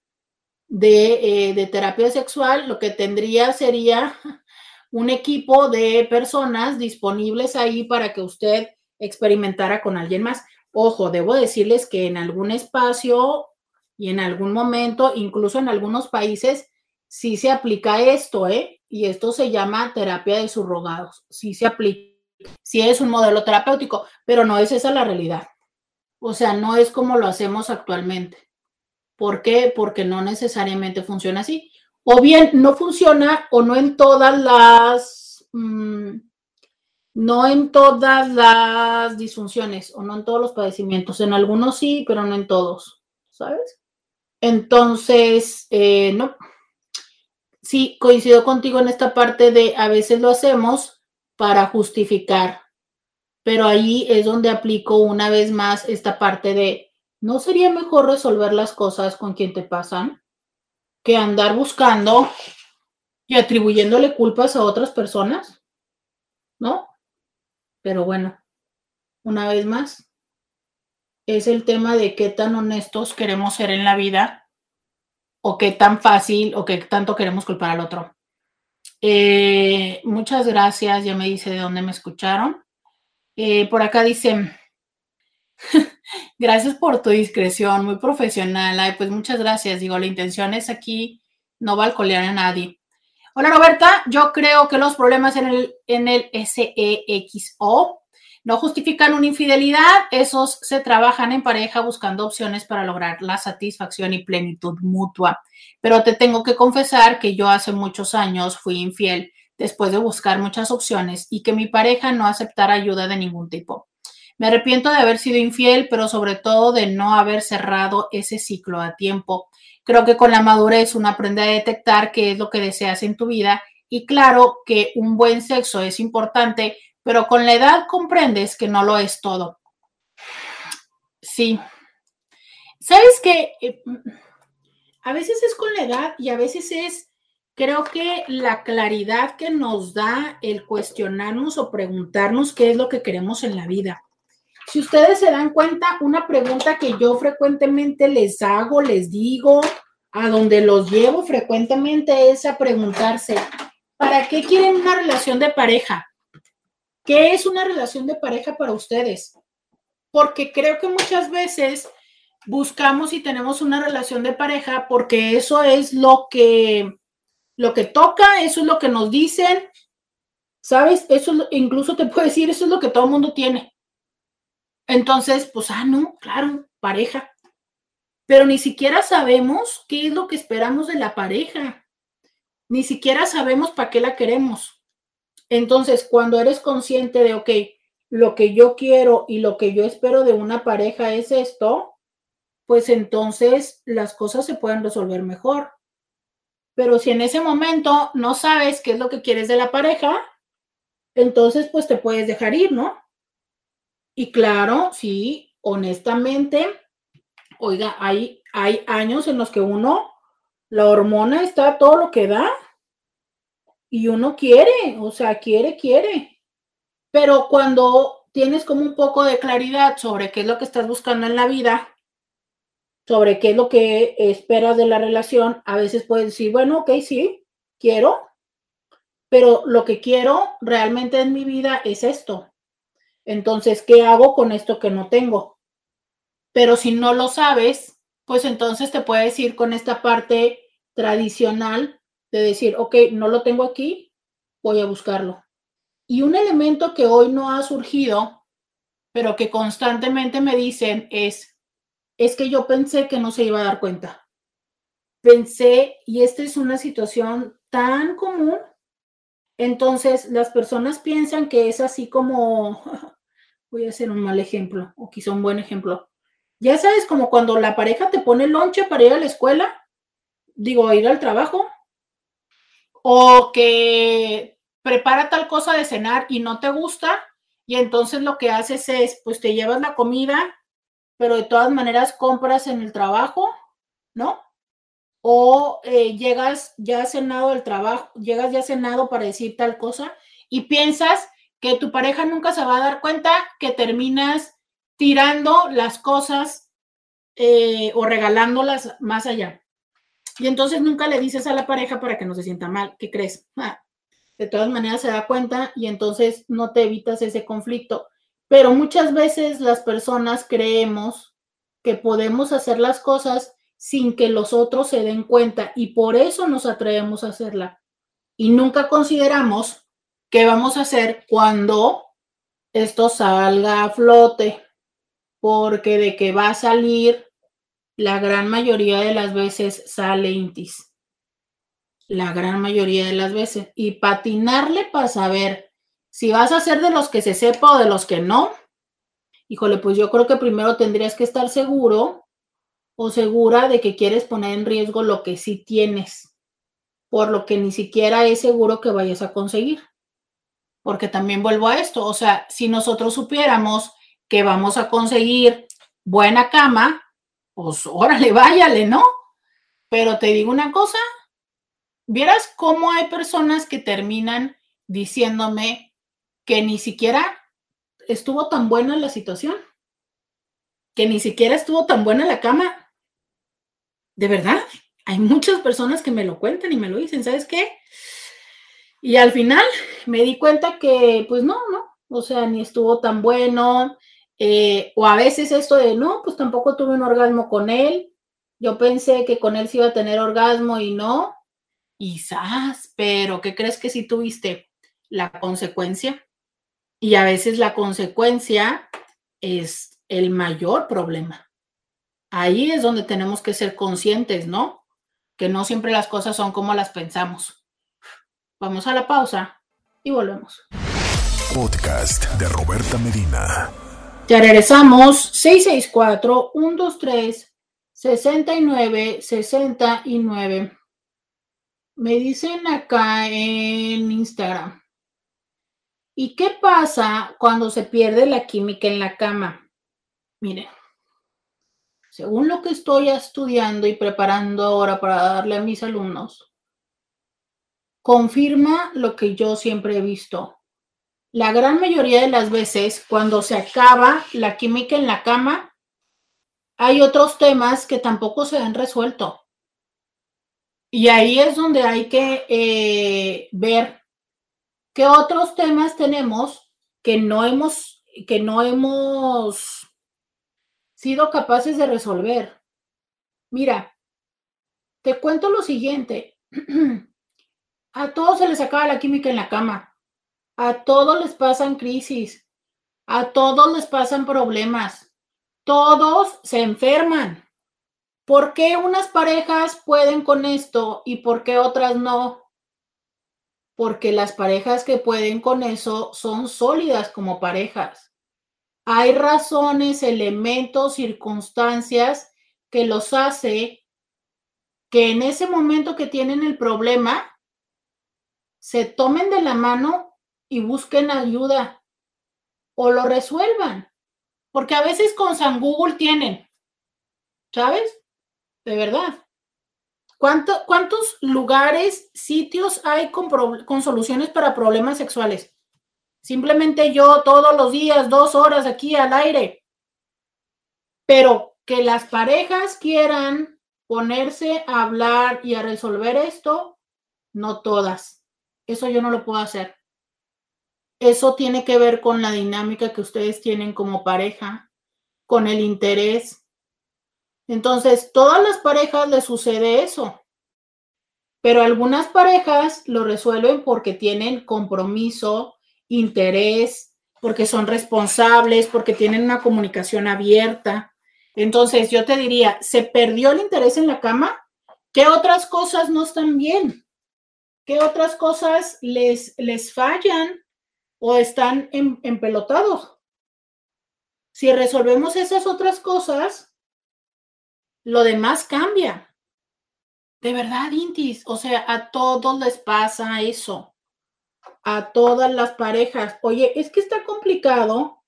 de, eh, terapia sexual, lo que tendría sería un equipo de personas disponibles ahí para que usted experimentara con alguien más. Ojo, debo decirles que en algún espacio y en algún momento, incluso en algunos países, sí se aplica esto, ¿eh? Y esto se llama terapia de subrogados. Sí se aplica, sí es un modelo terapéutico, pero no es esa la realidad. O sea, no es como lo hacemos actualmente. ¿Por qué? Porque no necesariamente funciona así. O bien no funciona o no en todas las, mm, no en todas las disfunciones o no en todos los padecimientos. En algunos sí, pero no en todos, ¿sabes? Entonces, eh, no. Sí, coincido contigo en esta parte de a veces lo hacemos para justificar pero ahí es donde aplico una vez más esta parte de, ¿no sería mejor resolver las cosas con quien te pasan que andar buscando y atribuyéndole culpas a otras personas? ¿No? Pero bueno, una vez más, es el tema de qué tan honestos queremos ser en la vida o qué tan fácil o qué tanto queremos culpar al otro. Eh, muchas gracias, ya me dice de dónde me escucharon. Eh, por acá dice, gracias por tu discreción, muy profesional. Ay, pues muchas gracias. Digo, la intención es aquí no balcolear a nadie. Hola Roberta, yo creo que los problemas en el, SEXO no justifican una infidelidad, esos se trabajan en pareja buscando opciones para lograr la satisfacción y plenitud mutua. Pero te tengo que confesar que yo hace muchos años fui infiel después de buscar muchas opciones y que mi pareja no aceptara ayuda de ningún tipo. Me arrepiento de haber sido infiel, pero sobre todo de no haber cerrado ese ciclo a tiempo. Creo que con la madurez uno aprende a detectar qué es lo que deseas en tu vida y claro que un buen sexo es importante, pero con la edad comprendes que no lo es todo. Sí. ¿Sabes qué? Eh, a veces es con la edad y a veces es creo que la claridad que nos da el cuestionarnos o preguntarnos qué es lo que queremos en la vida. Si ustedes se dan cuenta, una pregunta que yo frecuentemente les hago, les digo, a donde los llevo frecuentemente es a preguntarse, ¿para qué quieren una relación de pareja? ¿Qué es una relación de pareja para ustedes? Porque creo que muchas veces buscamos y tenemos una relación de pareja porque eso es lo que lo que toca, eso es lo que nos dicen, ¿sabes? Eso incluso te puedo decir, eso es lo que todo el mundo tiene. Entonces, pues, ah, no, claro, pareja. Pero ni siquiera sabemos qué es lo que esperamos de la pareja. Ni siquiera sabemos para qué la queremos. Entonces, cuando eres consciente de, ok, lo que yo quiero y lo que yo espero de una pareja es esto, pues entonces las cosas se pueden resolver mejor. Pero si en ese momento no sabes qué es lo que quieres de la pareja, entonces pues te puedes dejar ir, ¿no? Y claro, sí, honestamente, oiga, hay, hay años en los que uno la hormona está todo lo que da y uno quiere, o sea, quiere, quiere. Pero cuando tienes como un poco de claridad sobre qué es lo que estás buscando en la vida, sobre qué es lo que esperas de la relación, a veces puedes decir, bueno, ok, sí, quiero, pero lo que quiero realmente en mi vida es esto. Entonces, ¿qué hago con esto que no tengo? Pero si no lo sabes, pues entonces te puedes ir con esta parte tradicional de decir, ok, no lo tengo aquí, voy a buscarlo. Y un elemento que hoy no ha surgido, pero que constantemente me dicen es, es que yo pensé que no se iba a dar cuenta. Pensé, y esta es una situación tan común, entonces las personas piensan que es así como, voy a hacer un mal ejemplo, o quizá un buen ejemplo. Ya sabes, como cuando la pareja te pone lonche para ir a la escuela, digo, ir al trabajo, o que prepara tal cosa de cenar y no te gusta, y entonces lo que haces es, pues te llevas la comida, pero de todas maneras compras en el trabajo, ¿no? O eh, llegas ya cenado del trabajo, llegas ya cenado para decir tal cosa y piensas que tu pareja nunca se va a dar cuenta que terminas tirando las cosas eh, o regalándolas más allá. Y entonces nunca le dices a la pareja para que no se sienta mal. ¿Qué crees? Ah, de todas maneras se da cuenta y entonces no te evitas ese conflicto. Pero muchas veces las personas creemos que podemos hacer las cosas sin que los otros se den cuenta y por eso nos atrevemos a hacerla. Y nunca consideramos qué vamos a hacer cuando esto salga a flote, porque de que va a salir, la gran mayoría de las veces sale intis la gran mayoría de las veces. Y patinarle para saber si vas a ser de los que se sepa o de los que no. Híjole, pues yo creo que primero tendrías que estar seguro o segura de que quieres poner en riesgo lo que sí tienes, por lo que ni siquiera es seguro que vayas a conseguir. Porque también vuelvo a esto, o sea, si nosotros supiéramos que vamos a conseguir buena cama, pues órale, váyale, ¿no? Pero te digo una cosa, vieras cómo hay personas que terminan diciéndome que ni siquiera estuvo tan buena la situación, que ni siquiera estuvo tan buena la cama. De verdad, hay muchas personas que me lo cuentan y me lo dicen, ¿sabes qué? Y al final me di cuenta que, pues no, no, o sea, ni estuvo tan bueno, eh, o a veces esto de, no, pues tampoco tuve un orgasmo con él, yo pensé que con él sí iba a tener orgasmo y no, Quizás, pero ¿qué crees que si tuviste? La consecuencia. Y a veces la consecuencia es el mayor problema. Ahí es donde tenemos que ser conscientes, ¿no? Que no siempre las cosas son como las pensamos. Vamos a la pausa y volvemos. Podcast de Roberta Medina. Ya regresamos. 664-123-6969. Me dicen acá en Instagram. ¿Y qué pasa cuando se pierde la química en la cama? Miren, según lo que estoy estudiando y preparando ahora para darle a mis alumnos, confirma lo que yo siempre he visto. La gran mayoría de las veces, cuando se acaba la química en la cama, hay otros temas que tampoco se han resuelto. Y ahí es donde hay que eh, ver qué otros temas tenemos que no hemos, que no hemos sido capaces de resolver. Mira, te cuento lo siguiente. A todos se les acaba la química en la cama. A todos les pasan crisis. A todos les pasan problemas. Todos se enferman. ¿Por qué unas parejas pueden con esto y por qué otras no? Porque las parejas que pueden con eso son sólidas como parejas. Hay razones, elementos, circunstancias que los hace que en ese momento que tienen el problema se tomen de la mano y busquen ayuda o lo resuelvan. Porque a veces con San Google tienen, ¿sabes? de verdad. ¿Cuántos lugares, sitios hay con, con soluciones para problemas sexuales? Simplemente yo todos los días, dos horas aquí al aire. Pero que las parejas quieran ponerse a hablar y a resolver esto, no todas. Eso yo no lo puedo hacer. Eso tiene que ver con la dinámica que ustedes tienen como pareja, con el interés. Entonces, todas las parejas les sucede eso. Pero algunas parejas lo resuelven porque tienen compromiso, interés, porque son responsables, porque tienen una comunicación abierta. Entonces, yo te diría, ¿se perdió el interés en la cama? ¿Qué otras cosas no están bien? ¿Qué otras cosas les, les fallan o están empelotados? Si resolvemos esas otras cosas, lo demás cambia. De verdad, Intis, o sea, a todos les pasa eso. A todas las parejas. Oye, es que está complicado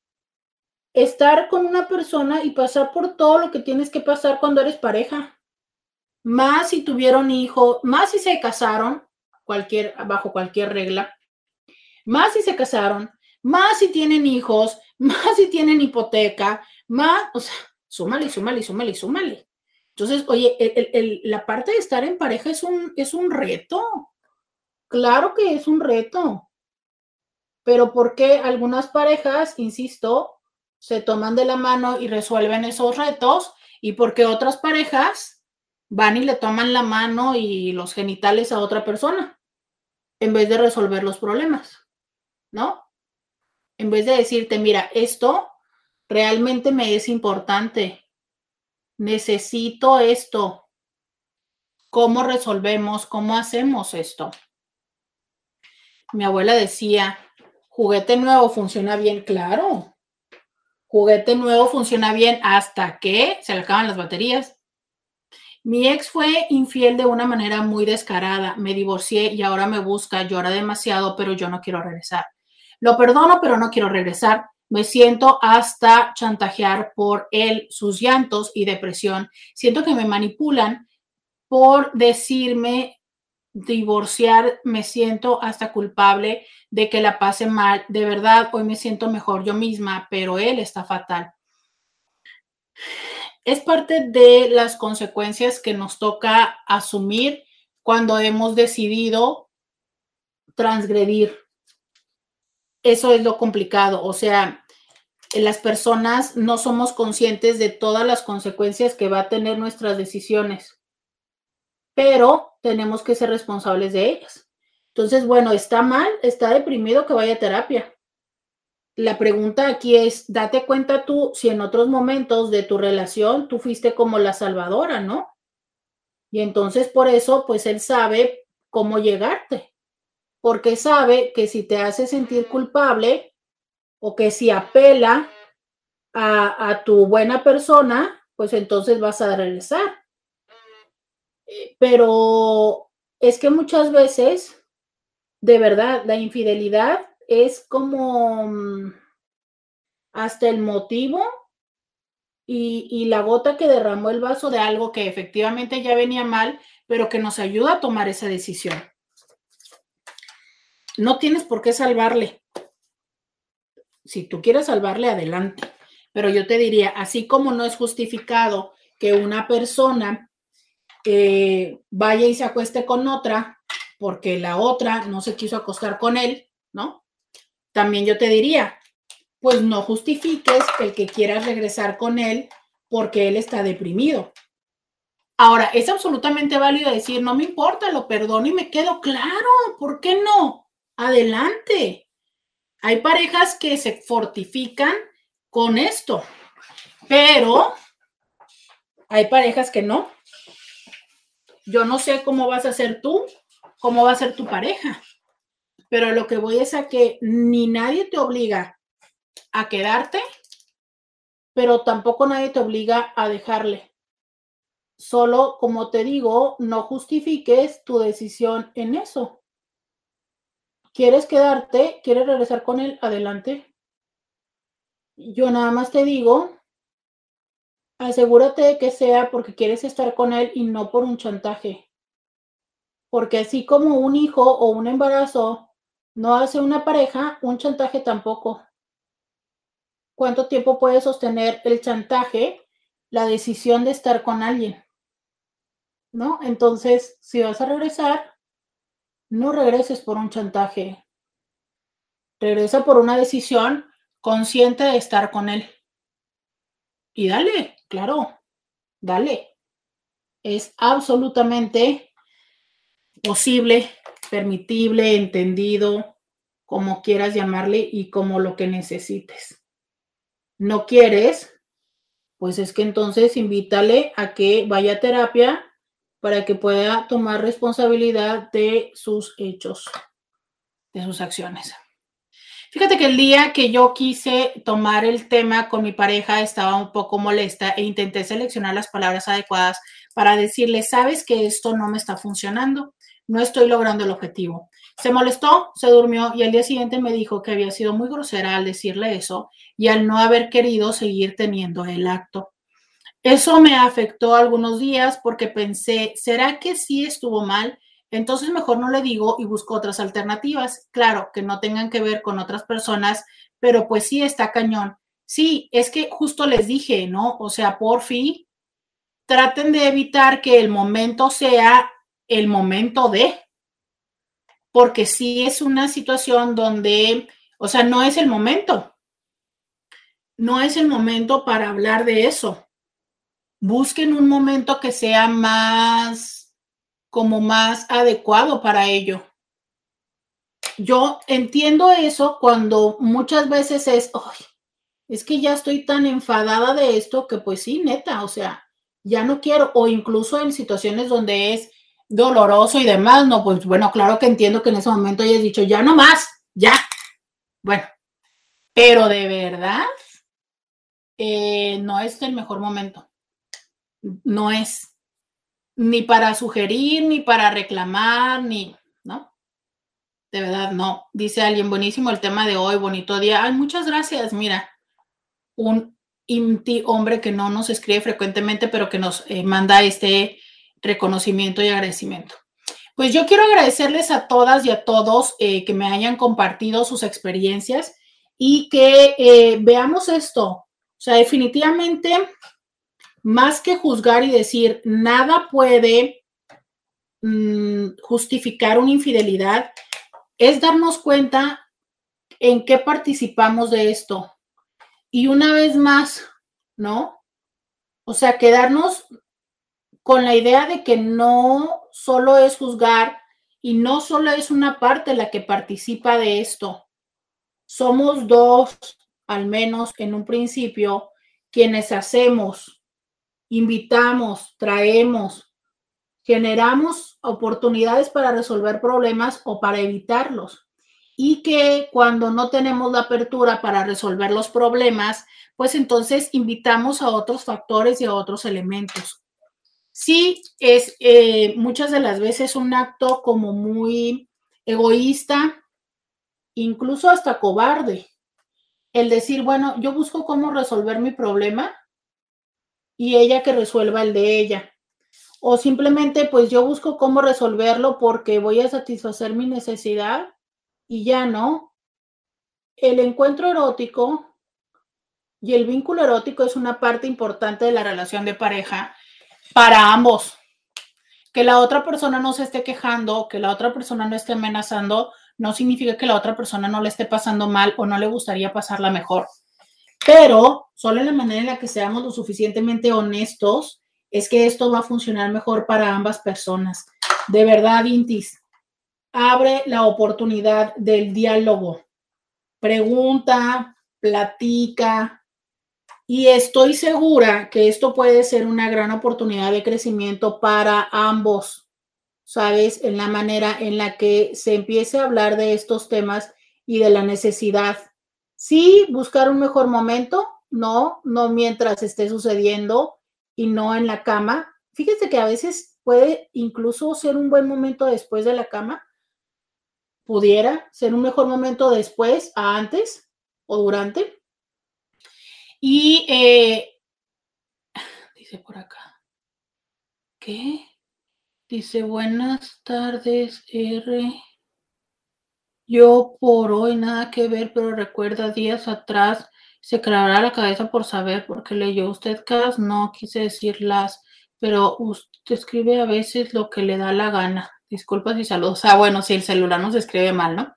estar con una persona y pasar por todo lo que tienes que pasar cuando eres pareja. Más si tuvieron hijo, más si se casaron, cualquier, bajo cualquier regla. Más si se casaron, más si tienen hijos, más si tienen hipoteca, más, o sea, súmale, súmale, súmale, súmale. Entonces, oye, la parte de estar en pareja es un, es un reto. Claro que es un reto. Pero ¿por qué algunas parejas, insisto, se toman de la mano y resuelven esos retos? ¿Y por qué otras parejas van y le toman la mano y los genitales a otra persona en vez de resolver los problemas? ¿No? En vez de decirte, mira, esto realmente me es importante necesito esto. ¿Cómo resolvemos? ¿Cómo hacemos esto? Mi abuela decía, juguete nuevo funciona bien, claro. Juguete nuevo funciona bien hasta que se le acaban las baterías. Mi ex fue infiel de una manera muy descarada. Me divorcié y ahora me busca. Llora demasiado, pero yo no quiero regresar. Lo perdono, pero no quiero regresar me siento hasta chantajear por él, sus llantos y depresión. Siento que me manipulan por decirme divorciar, me siento hasta culpable de que la pase mal. De verdad, hoy me siento mejor yo misma, pero él está fatal. Es parte de las consecuencias que nos toca asumir cuando hemos decidido transgredir eso es lo complicado. O sea, las personas no somos conscientes de todas las consecuencias que va a tener nuestras decisiones, pero tenemos que ser responsables de ellas. Entonces, bueno, está mal, está deprimido que vaya a terapia. La pregunta aquí es, date cuenta tú si en otros momentos de tu relación tú fuiste como la salvadora, ¿no? Y entonces por eso, pues él sabe cómo llegarte porque sabe que si te hace sentir culpable o que si apela a, tu buena persona, pues entonces vas a regresar. Eh, pero es que muchas veces, de verdad, la infidelidad es como mm, hasta el motivo y, la gota que derramó el vaso de algo que efectivamente ya venía mal, pero que nos ayuda a tomar esa decisión. No tienes por qué salvarle. Si tú quieres salvarle, adelante. Pero yo te diría, así como no es justificado que una persona eh, vaya y se acueste con otra porque la otra no se quiso acostar con él, ¿no? También yo te diría, pues no justifiques el que quieras regresar con él porque él está deprimido. Ahora, es absolutamente válido decir, no me importa, lo perdono y me quedo claro, ¿por qué no? adelante. Hay parejas que se fortifican con esto, pero hay parejas que no. Yo no sé cómo vas a ser tú, cómo va a ser tu pareja, pero lo que voy es a que ni nadie te obliga a quedarte, pero tampoco nadie te obliga a dejarle. Solo, como te digo, no justifiques tu decisión en eso. ¿Quieres quedarte? ¿Quieres regresar con él? Adelante. Yo nada más te digo, asegúrate de que sea porque quieres estar con él y no por un chantaje. Porque así como un hijo o un embarazo no hace una pareja, un chantaje tampoco. ¿Cuánto tiempo puede sostener el chantaje la decisión de estar con alguien? ¿No? Entonces, si vas a regresar, no regreses por un chantaje. Regresa por una decisión consciente de estar con él. Y dale, claro, dale. Es absolutamente posible, permitible, entendido, como quieras llamarle y como lo que necesites. No quieres, pues es que entonces invítale a que vaya a terapia para que pueda tomar responsabilidad de sus hechos, de sus acciones. Fíjate que el día que yo quise tomar el tema con mi pareja estaba un poco molesta e intenté seleccionar las palabras adecuadas para decirle, sabes que esto no me está funcionando, no estoy logrando el objetivo. Se molestó, se durmió y al día siguiente me dijo que había sido muy grosera al decirle eso y al no haber querido seguir teniendo el acto. Eso me afectó algunos días porque pensé, ¿será que sí estuvo mal? entonces mejor no le digo y busco otras alternativas. Claro, que no tengan que ver con otras personas, pero pues sí está cañón. Sí, es que justo les dije, ¿no? O sea, por fin, traten de evitar que el momento sea el momento de, porque sí es una situación donde, o sea, no es el momento. No es el momento para hablar de eso. Busquen un momento que sea más como más adecuado para ello. Yo entiendo eso cuando muchas veces es, es que ya estoy tan enfadada de esto que pues sí, neta, o sea, ya no quiero, o incluso en situaciones donde es doloroso y demás, no, pues bueno, claro que entiendo que en ese momento hayas dicho, ya no más, ya. Bueno, pero de verdad, eh, no es el mejor momento. No es ni para sugerir, ni para reclamar, ni, ¿no? De verdad, no. Dice alguien, buenísimo el tema de hoy, bonito día. Ay, muchas gracias. Mira, un inti hombre que no nos escribe frecuentemente, pero que nos eh, manda este reconocimiento y agradecimiento. Pues yo quiero agradecerles a todas y a todos eh, que me hayan compartido sus experiencias y que eh, veamos esto. O sea, definitivamente más que juzgar y decir nada puede mm, justificar una infidelidad, es darnos cuenta en qué participamos de esto. Y una vez más, ¿no? O sea, quedarnos con la idea de que no solo es juzgar y no solo es una parte la que participa de esto. Somos dos, al menos en un principio, quienes hacemos invitamos, traemos, generamos oportunidades para resolver problemas o para evitarlos. Y que cuando no tenemos la apertura para resolver los problemas, pues entonces invitamos a otros factores y a otros elementos. Sí, es eh, muchas de las veces un acto como muy egoísta, incluso hasta cobarde. El decir, bueno, yo busco cómo resolver mi problema y ella que resuelva el de ella. O simplemente pues yo busco cómo resolverlo porque voy a satisfacer mi necesidad y ya no. El encuentro erótico y el vínculo erótico es una parte importante de la relación de pareja para ambos. Que la otra persona no se esté quejando, que la otra persona no esté amenazando, no significa que la otra persona no le esté pasando mal o no le gustaría pasarla mejor. Pero solo en la manera en la que seamos lo suficientemente honestos es que esto va a funcionar mejor para ambas personas. De verdad, Intis, abre la oportunidad del diálogo. Pregunta, platica. Y estoy segura que esto puede ser una gran oportunidad de crecimiento para ambos, ¿sabes? En la manera en la que se empiece a hablar de estos temas y de la necesidad Sí, buscar un mejor momento, no, no mientras esté sucediendo y no en la cama. Fíjese que a veces puede incluso ser un buen momento después de la cama. Pudiera ser un mejor momento después, a antes o durante. Y eh, dice por acá, ¿qué? Dice, buenas tardes, R. Yo por hoy nada que ver, pero recuerda días atrás se creará la cabeza por saber por qué leyó usted cas, no quise decir las, pero usted escribe a veces lo que le da la gana. Disculpas y saludos. Ah, bueno, si el celular no se escribe mal, ¿no?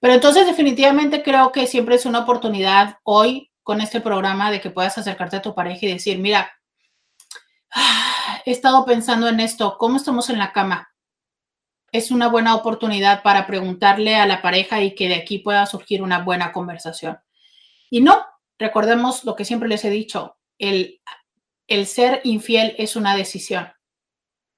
Pero entonces definitivamente creo que siempre es una oportunidad hoy con este programa de que puedas acercarte a tu pareja y decir, mira, he estado pensando en esto, ¿cómo estamos en la cama? Es una buena oportunidad para preguntarle a la pareja y que de aquí pueda surgir una buena conversación. Y no, recordemos lo que siempre les he dicho, el, el ser infiel es una decisión.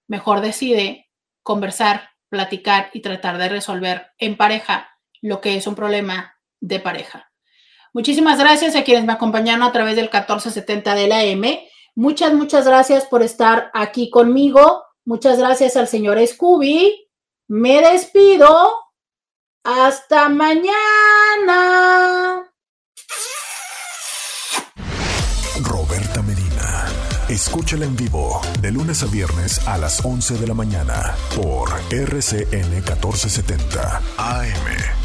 Mejor decide conversar, platicar y tratar de resolver en pareja lo que es un problema de pareja. Muchísimas gracias a quienes me acompañaron a través del 1470 de la M. Muchas, muchas gracias por estar aquí conmigo. Muchas gracias al señor Scooby. Me despido. Hasta mañana. Roberta Medina. Escúchala en vivo de lunes a viernes a las 11 de la mañana por RCN 1470 AM.